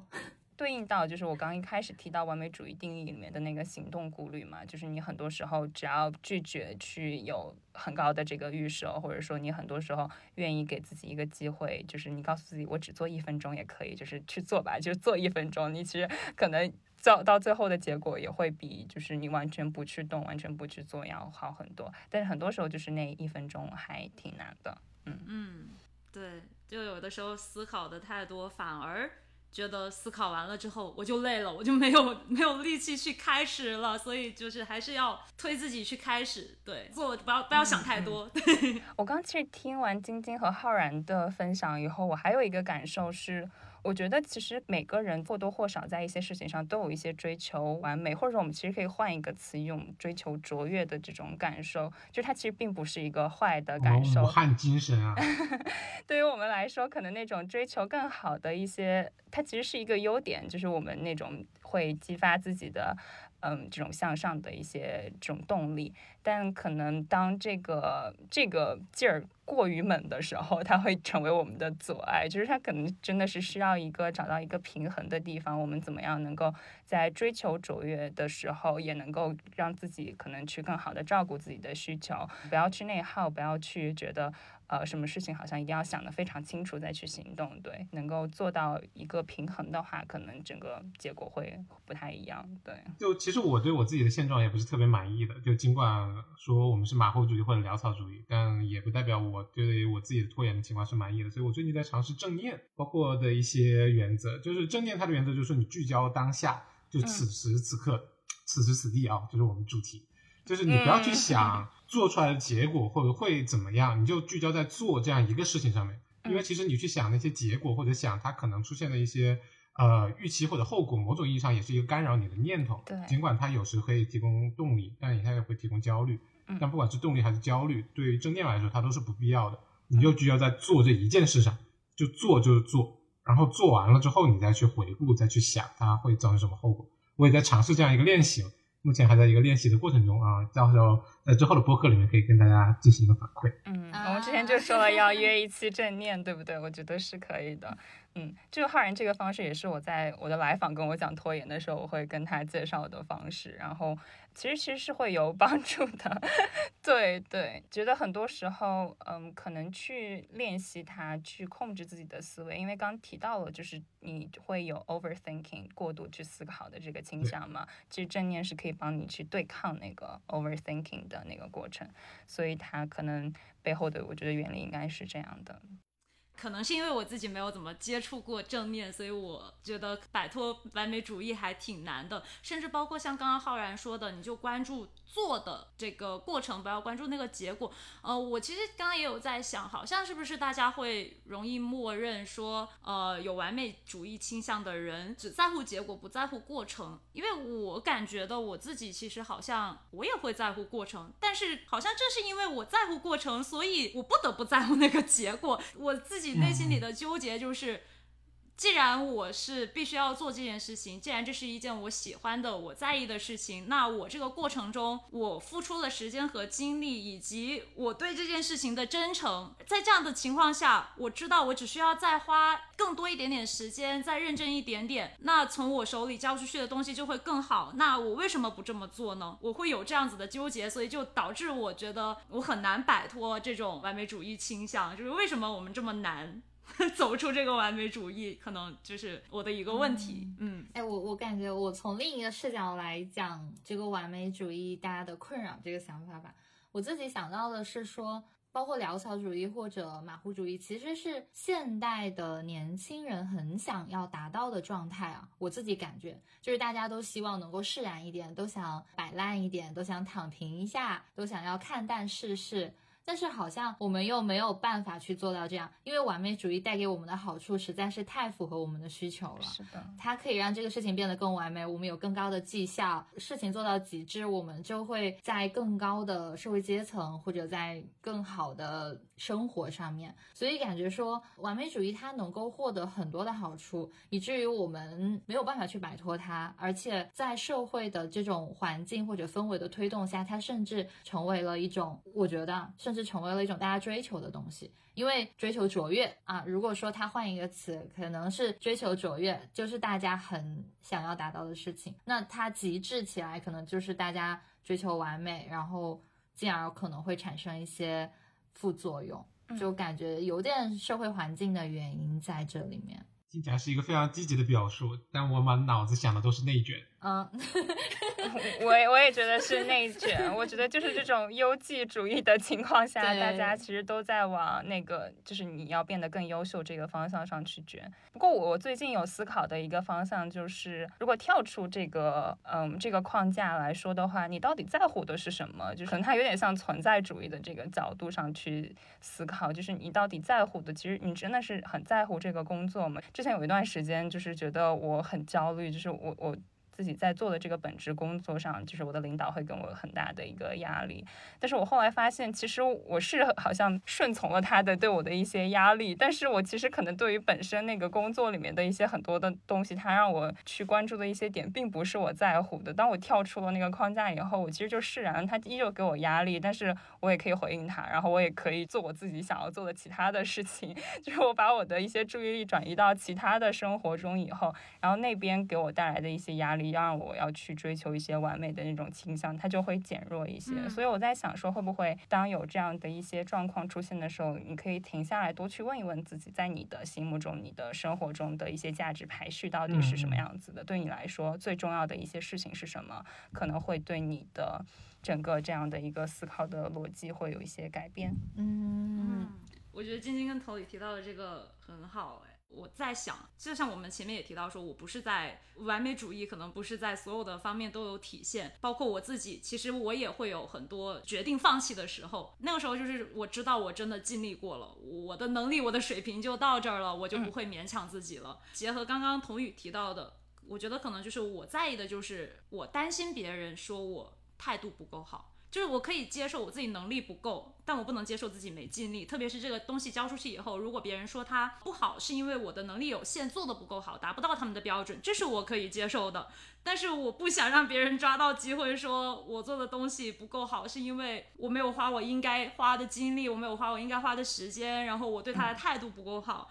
对应到就是我刚一开始提到完美主义定义里面的那个行动顾虑嘛，就是你很多时候只要拒绝去有很高的这个预设，或者说你很多时候愿意给自己一个机会，就是你告诉自己我只做一分钟也可以，就是去做吧，就做一分钟，你其实可能到到最后的结果也会比就是你完全不去动、完全不去做要好很多。但是很多时候就是那一分钟还挺难的，嗯嗯，对，就有的时候思考的太多，反而。觉得思考完了之后我就累了，我就没有没有力气去开始了，所以就是还是要推自己去开始，对，做不要不要想太多。对 我刚其实听完晶晶和浩然的分享以后，我还有一个感受是。我觉得其实每个人或多或少在一些事情上都有一些追求完美，或者说我们其实可以换一个词用追求卓越的这种感受，就它其实并不是一个坏的感受。汉精神啊！对于我们来说，可能那种追求更好的一些，它其实是一个优点，就是我们那种会激发自己的。嗯，这种向上的一些这种动力，但可能当这个这个劲儿过于猛的时候，它会成为我们的阻碍。就是它可能真的是需要一个找到一个平衡的地方。我们怎么样能够在追求卓越的时候，也能够让自己可能去更好的照顾自己的需求，不要去内耗，不要去觉得。呃，什么事情好像一定要想得非常清楚再去行动，对，能够做到一个平衡的话，可能整个结果会不太一样，对。就其实我对我自己的现状也不是特别满意的，就尽管说我们是马后主义或者潦草主义，但也不代表我对我自己的拖延的情况是满意的。所以我最近在尝试正念，包括的一些原则，就是正念它的原则就是说你聚焦当下，就此时此刻，此时此地啊，就是我们主题。就是你不要去想做出来的结果或者会怎么样，你就聚焦在做这样一个事情上面。因为其实你去想那些结果或者想它可能出现的一些呃预期或者后果，某种意义上也是一个干扰你的念头。对，尽管它有时可以提供动力，但它也会提供焦虑。但不管是动力还是焦虑，对于正念来说，它都是不必要的。你就聚焦在做这一件事上，就做就是做，然后做完了之后，你再去回顾，再去想它会造成什么后果。我也在尝试这样一个练习。目前还在一个练习的过程中啊，到时候在之后的播客里面可以跟大家进行一个反馈。嗯，我们之前就说了要约一期正念，对不对？我觉得是可以的。嗯，这个浩然这个方式也是我在我的来访跟我讲拖延的时候，我会跟他介绍的方式。然后其实其实是会有 帮助的。对对，觉得很多时候，嗯，可能去练习它，去控制自己的思维，因为刚提到了，就是你会有 overthinking 过度去思考的这个倾向嘛。其实正念是可以帮你去对抗那个 overthinking 的那个过程，所以它可能背后的我觉得原理应该是这样的。可能是因为我自己没有怎么接触过正面，所以我觉得摆脱完美主义还挺难的。甚至包括像刚刚浩然说的，你就关注做的这个过程，不要关注那个结果。呃，我其实刚刚也有在想，好像是不是大家会容易默认说，呃，有完美主义倾向的人只在乎结果，不在乎过程。因为我感觉的我自己其实好像我也会在乎过程，但是好像正是因为我在乎过程，所以我不得不在乎那个结果。我自己。内心里的纠结就是，既然我是必须要做这件事情，既然这是一件我喜欢的、我在意的事情，那我这个过程中我付出了时间和精力，以及我对这件事情的真诚，在这样的情况下，我知道我只需要再花更多一点点时间，再认真一点点，那从我手里交出去的东西就会更好。那我为什么不这么做呢？我会有这样子的纠结，所以就导致我觉得我很难摆脱这种完美主义倾向，就是为什么我们这么难。走出这个完美主义，可能就是我的一个问题。嗯，哎，我我感觉我从另一个视角来讲这个完美主义大家的困扰这个想法吧，我自己想到的是说，包括潦草主义或者马虎主义，其实是现代的年轻人很想要达到的状态啊。我自己感觉，就是大家都希望能够释然一点，都想摆烂一点，都想躺平一下，都想要看淡世事。但是好像我们又没有办法去做到这样，因为完美主义带给我们的好处实在是太符合我们的需求了。是的，它可以让这个事情变得更完美，我们有更高的绩效，事情做到极致，我们就会在更高的社会阶层或者在更好的生活上面。所以感觉说完美主义它能够获得很多的好处，以至于我们没有办法去摆脱它，而且在社会的这种环境或者氛围的推动下，它甚至成为了一种，我觉得甚至。成为了一种大家追求的东西，因为追求卓越啊。如果说他换一个词，可能是追求卓越，就是大家很想要达到的事情。那它极致起来，可能就是大家追求完美，然后进而可能会产生一些副作用，就感觉有点社会环境的原因在这里面。听起来是一个非常积极的表述，但我满脑子想的都是内卷。嗯，我我也觉得是内卷。我觉得就是这种优绩主义的情况下，大家其实都在往那个就是你要变得更优秀这个方向上去卷。不过我最近有思考的一个方向就是，如果跳出这个嗯这个框架来说的话，你到底在乎的是什么？就是可能它有点像存在主义的这个角度上去思考，就是你到底在乎的，其实你真的是很在乎这个工作吗？之前有一段时间就是觉得我很焦虑，就是我我。自己在做的这个本职工作上，就是我的领导会给我很大的一个压力。但是我后来发现，其实我是好像顺从了他的对我的一些压力。但是我其实可能对于本身那个工作里面的一些很多的东西，他让我去关注的一些点，并不是我在乎的。当我跳出了那个框架以后，我其实就释然，他依旧给我压力，但是我也可以回应他，然后我也可以做我自己想要做的其他的事情。就是我把我的一些注意力转移到其他的生活中以后，然后那边给我带来的一些压力。要让我要去追求一些完美的那种倾向，它就会减弱一些。所以我在想说，会不会当有这样的一些状况出现的时候，你可以停下来，多去问一问自己，在你的心目中，你的生活中的一些价值排序到底是什么样子的？对你来说，最重要的一些事情是什么？可能会对你的整个这样的一个思考的逻辑会有一些改变。嗯，我觉得晶晶跟头里提到的这个很好，哎。我在想，就像我们前面也提到说，我不是在完美主义，可能不是在所有的方面都有体现，包括我自己，其实我也会有很多决定放弃的时候。那个时候就是我知道我真的尽力过了，我的能力、我的水平就到这儿了，我就不会勉强自己了。结合刚刚童宇提到的，我觉得可能就是我在意的就是我担心别人说我态度不够好。就是我可以接受我自己能力不够，但我不能接受自己没尽力。特别是这个东西交出去以后，如果别人说它不好，是因为我的能力有限，做的不够好，达不到他们的标准，这是我可以接受的。但是我不想让别人抓到机会说我做的东西不够好，是因为我没有花我应该花的精力，我没有花我应该花的时间，然后我对他的态度不够好。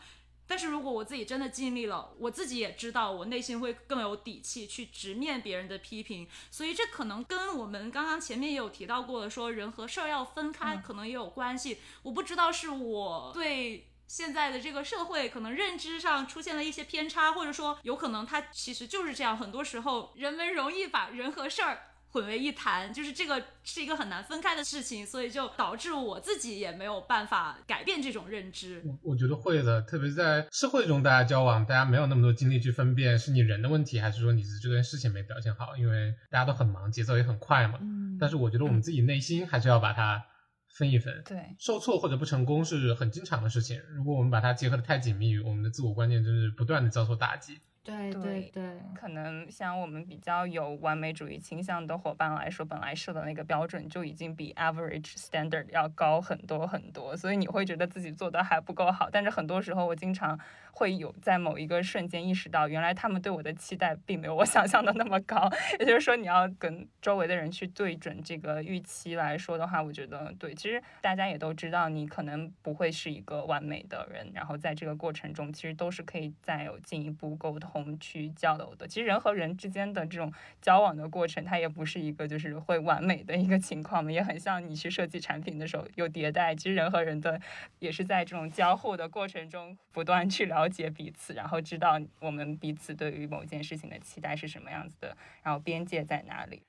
但是如果我自己真的尽力了，我自己也知道，我内心会更有底气去直面别人的批评。所以这可能跟我们刚刚前面也有提到过的，说人和事儿要分开，可能也有关系。我不知道是我对现在的这个社会可能认知上出现了一些偏差，或者说有可能它其实就是这样。很多时候人们容易把人和事儿。混为一谈，就是这个是一个很难分开的事情，所以就导致我自己也没有办法改变这种认知。我我觉得会的，特别是在社会中，大家交往，大家没有那么多精力去分辨是你人的问题，还是说你是这件事情没表现好，因为大家都很忙，节奏也很快嘛。嗯。但是我觉得我们自己内心还是要把它分一分。对。受挫或者不成功是很经常的事情，如果我们把它结合的太紧密，我们的自我观念就是不断的遭受打击。对对对，可能像我们比较有完美主义倾向的伙伴来说，本来设的那个标准就已经比 average standard 要高很多很多，所以你会觉得自己做的还不够好。但是很多时候，我经常会有在某一个瞬间意识到，原来他们对我的期待并没有我想象的那么高。也就是说，你要跟周围的人去对准这个预期来说的话，我觉得对。其实大家也都知道，你可能不会是一个完美的人，然后在这个过程中，其实都是可以再有进一步沟通。去交流的，其实人和人之间的这种交往的过程，它也不是一个就是会完美的一个情况嘛，也很像你去设计产品的时候有迭代。其实人和人的也是在这种交互的过程中不断去了解彼此，然后知道我们彼此对于某件事情的期待是什么样子的，然后边界在哪里。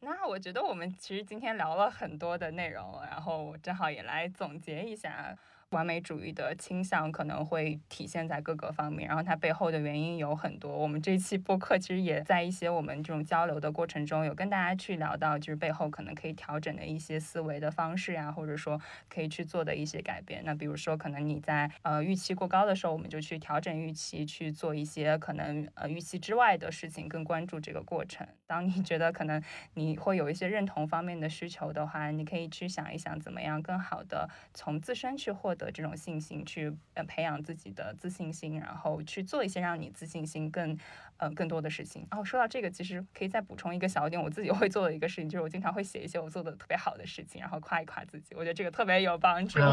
那我觉得我们其实今天聊了很多的内容，然后正好也来总结一下。完美主义的倾向可能会体现在各个方面，然后它背后的原因有很多。我们这期播客其实也在一些我们这种交流的过程中，有跟大家去聊到，就是背后可能可以调整的一些思维的方式呀，或者说可以去做的一些改变。那比如说，可能你在呃预期过高的时候，我们就去调整预期，去做一些可能呃预期之外的事情，更关注这个过程。当你觉得可能你会有一些认同方面的需求的话，你可以去想一想，怎么样更好的从自身去获。的这种信心，去呃培养自己的自信心，然后去做一些让你自信心更呃更多的事情。然后说到这个，其实可以再补充一个小点，我自己会做的一个事情，就是我经常会写一些我做的特别好的事情，然后夸一夸自己。我觉得这个特别有帮助，对，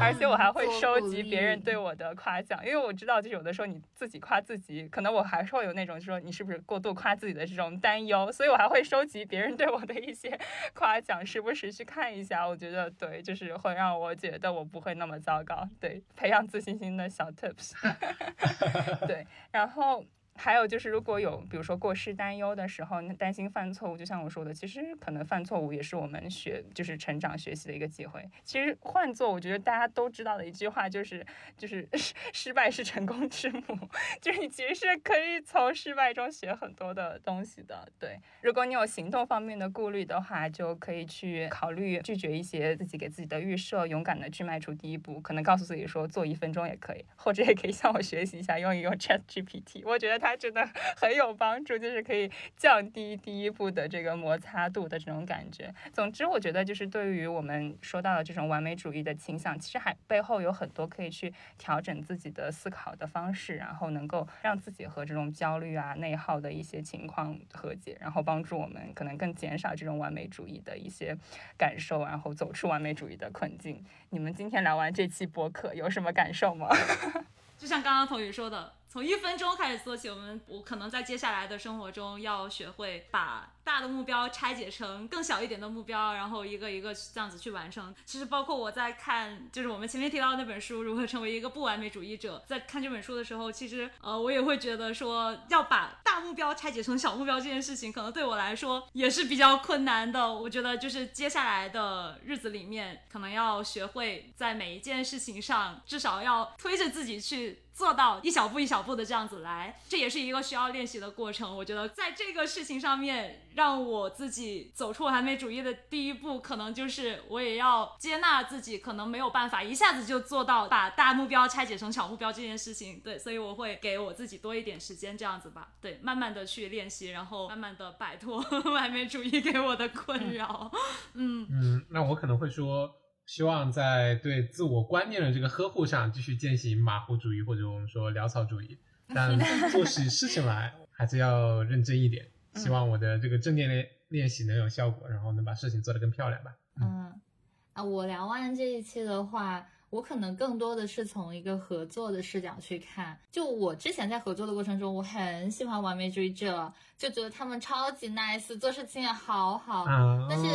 而且我还会收集别人对我的夸奖，因为我知道，就是有的时候你自己夸自己，可能我还是会有那种，就说你是不是过度夸自己的这种担忧，所以我还会收集别人对我的一些 夸奖，时不时去看一下。我觉得对，就是会让我觉得我。不会那么糟糕，对，培养自信心的小 tips，对，然后。还有就是，如果有比如说过失担忧的时候，担心犯错误，就像我说的，其实可能犯错误也是我们学就是成长学习的一个机会。其实换做我觉得大家都知道的一句话就是就是 失失败是成功之母，就是你其实是可以从失败中学很多的东西的。对，如果你有行动方面的顾虑的话，就可以去考虑拒绝一些自己给自己的预设，勇敢的去迈出第一步。可能告诉自己说做一分钟也可以，或者也可以向我学习一下用一用 Chat GPT。我觉得它。它真的 很有帮助，就是可以降低第一步的这个摩擦度的这种感觉。总之，我觉得就是对于我们说到的这种完美主义的倾向，其实还背后有很多可以去调整自己的思考的方式，然后能够让自己和这种焦虑啊、内耗的一些情况和解，然后帮助我们可能更减少这种完美主义的一些感受，然后走出完美主义的困境。你们今天聊完这期播客有什么感受吗？就像刚刚童宇说的。从一分钟开始做起，我们我可能在接下来的生活中要学会把大的目标拆解成更小一点的目标，然后一个一个这样子去完成。其实包括我在看，就是我们前面提到那本书《如何成为一个不完美主义者》。在看这本书的时候，其实呃我也会觉得说要把大目标拆解成小目标这件事情，可能对我来说也是比较困难的。我觉得就是接下来的日子里面，可能要学会在每一件事情上，至少要推着自己去。做到一小步一小步的这样子来，这也是一个需要练习的过程。我觉得在这个事情上面，让我自己走出完美主义的第一步，可能就是我也要接纳自己可能没有办法一下子就做到把大目标拆解成小目标这件事情。对，所以我会给我自己多一点时间，这样子吧。对，慢慢的去练习，然后慢慢的摆脱完美主义给我的困扰。嗯嗯，那我可能会说。希望在对自我观念的这个呵护上继续践行马虎主义或者我们说潦草主义，但做起事情来还是要认真一点。希望我的这个正念练练习能有效果，然后能把事情做得更漂亮吧。嗯，啊，我聊完这一期的话，我可能更多的是从一个合作的视角去看。就我之前在合作的过程中，我很喜欢完美主义者，就觉得他们超级 nice，做事情也好好。但是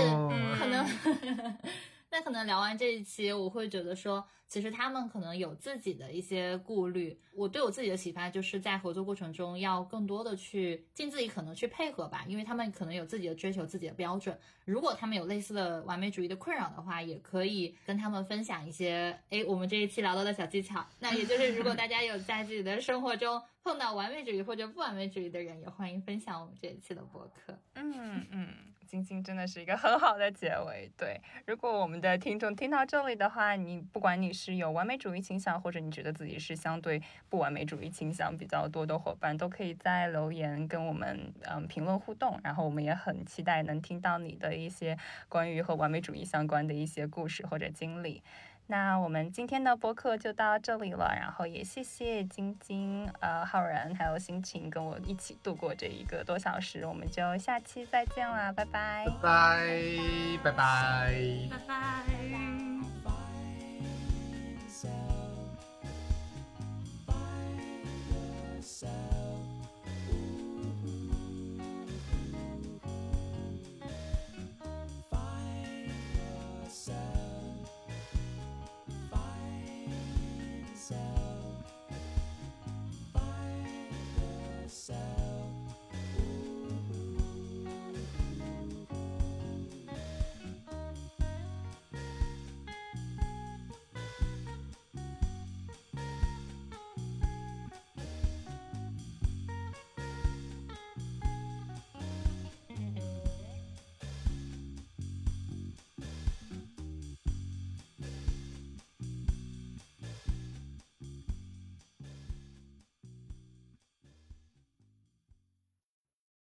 可能。那可能聊完这一期，我会觉得说，其实他们可能有自己的一些顾虑。我对我自己的启发，就是在合作过程中要更多的去尽自己可能去配合吧，因为他们可能有自己的追求、自己的标准。如果他们有类似的完美主义的困扰的话，也可以跟他们分享一些，哎，我们这一期聊到的小技巧。那也就是，如果大家有在自己的生活中碰到完美主义或者不完美主义的人，也欢迎分享我们这一期的播客。嗯嗯。晶晶真的是一个很好的结尾。对，如果我们的听众听到这里的话，你不管你是有完美主义倾向，或者你觉得自己是相对不完美主义倾向比较多的伙伴，都可以在留言跟我们嗯评论互动。然后我们也很期待能听到你的一些关于和完美主义相关的一些故事或者经历。那我们今天的播客就到这里了，然后也谢谢晶晶、呃浩然还有心情跟我一起度过这一个多小时，我们就下期再见啦，拜拜拜拜拜拜。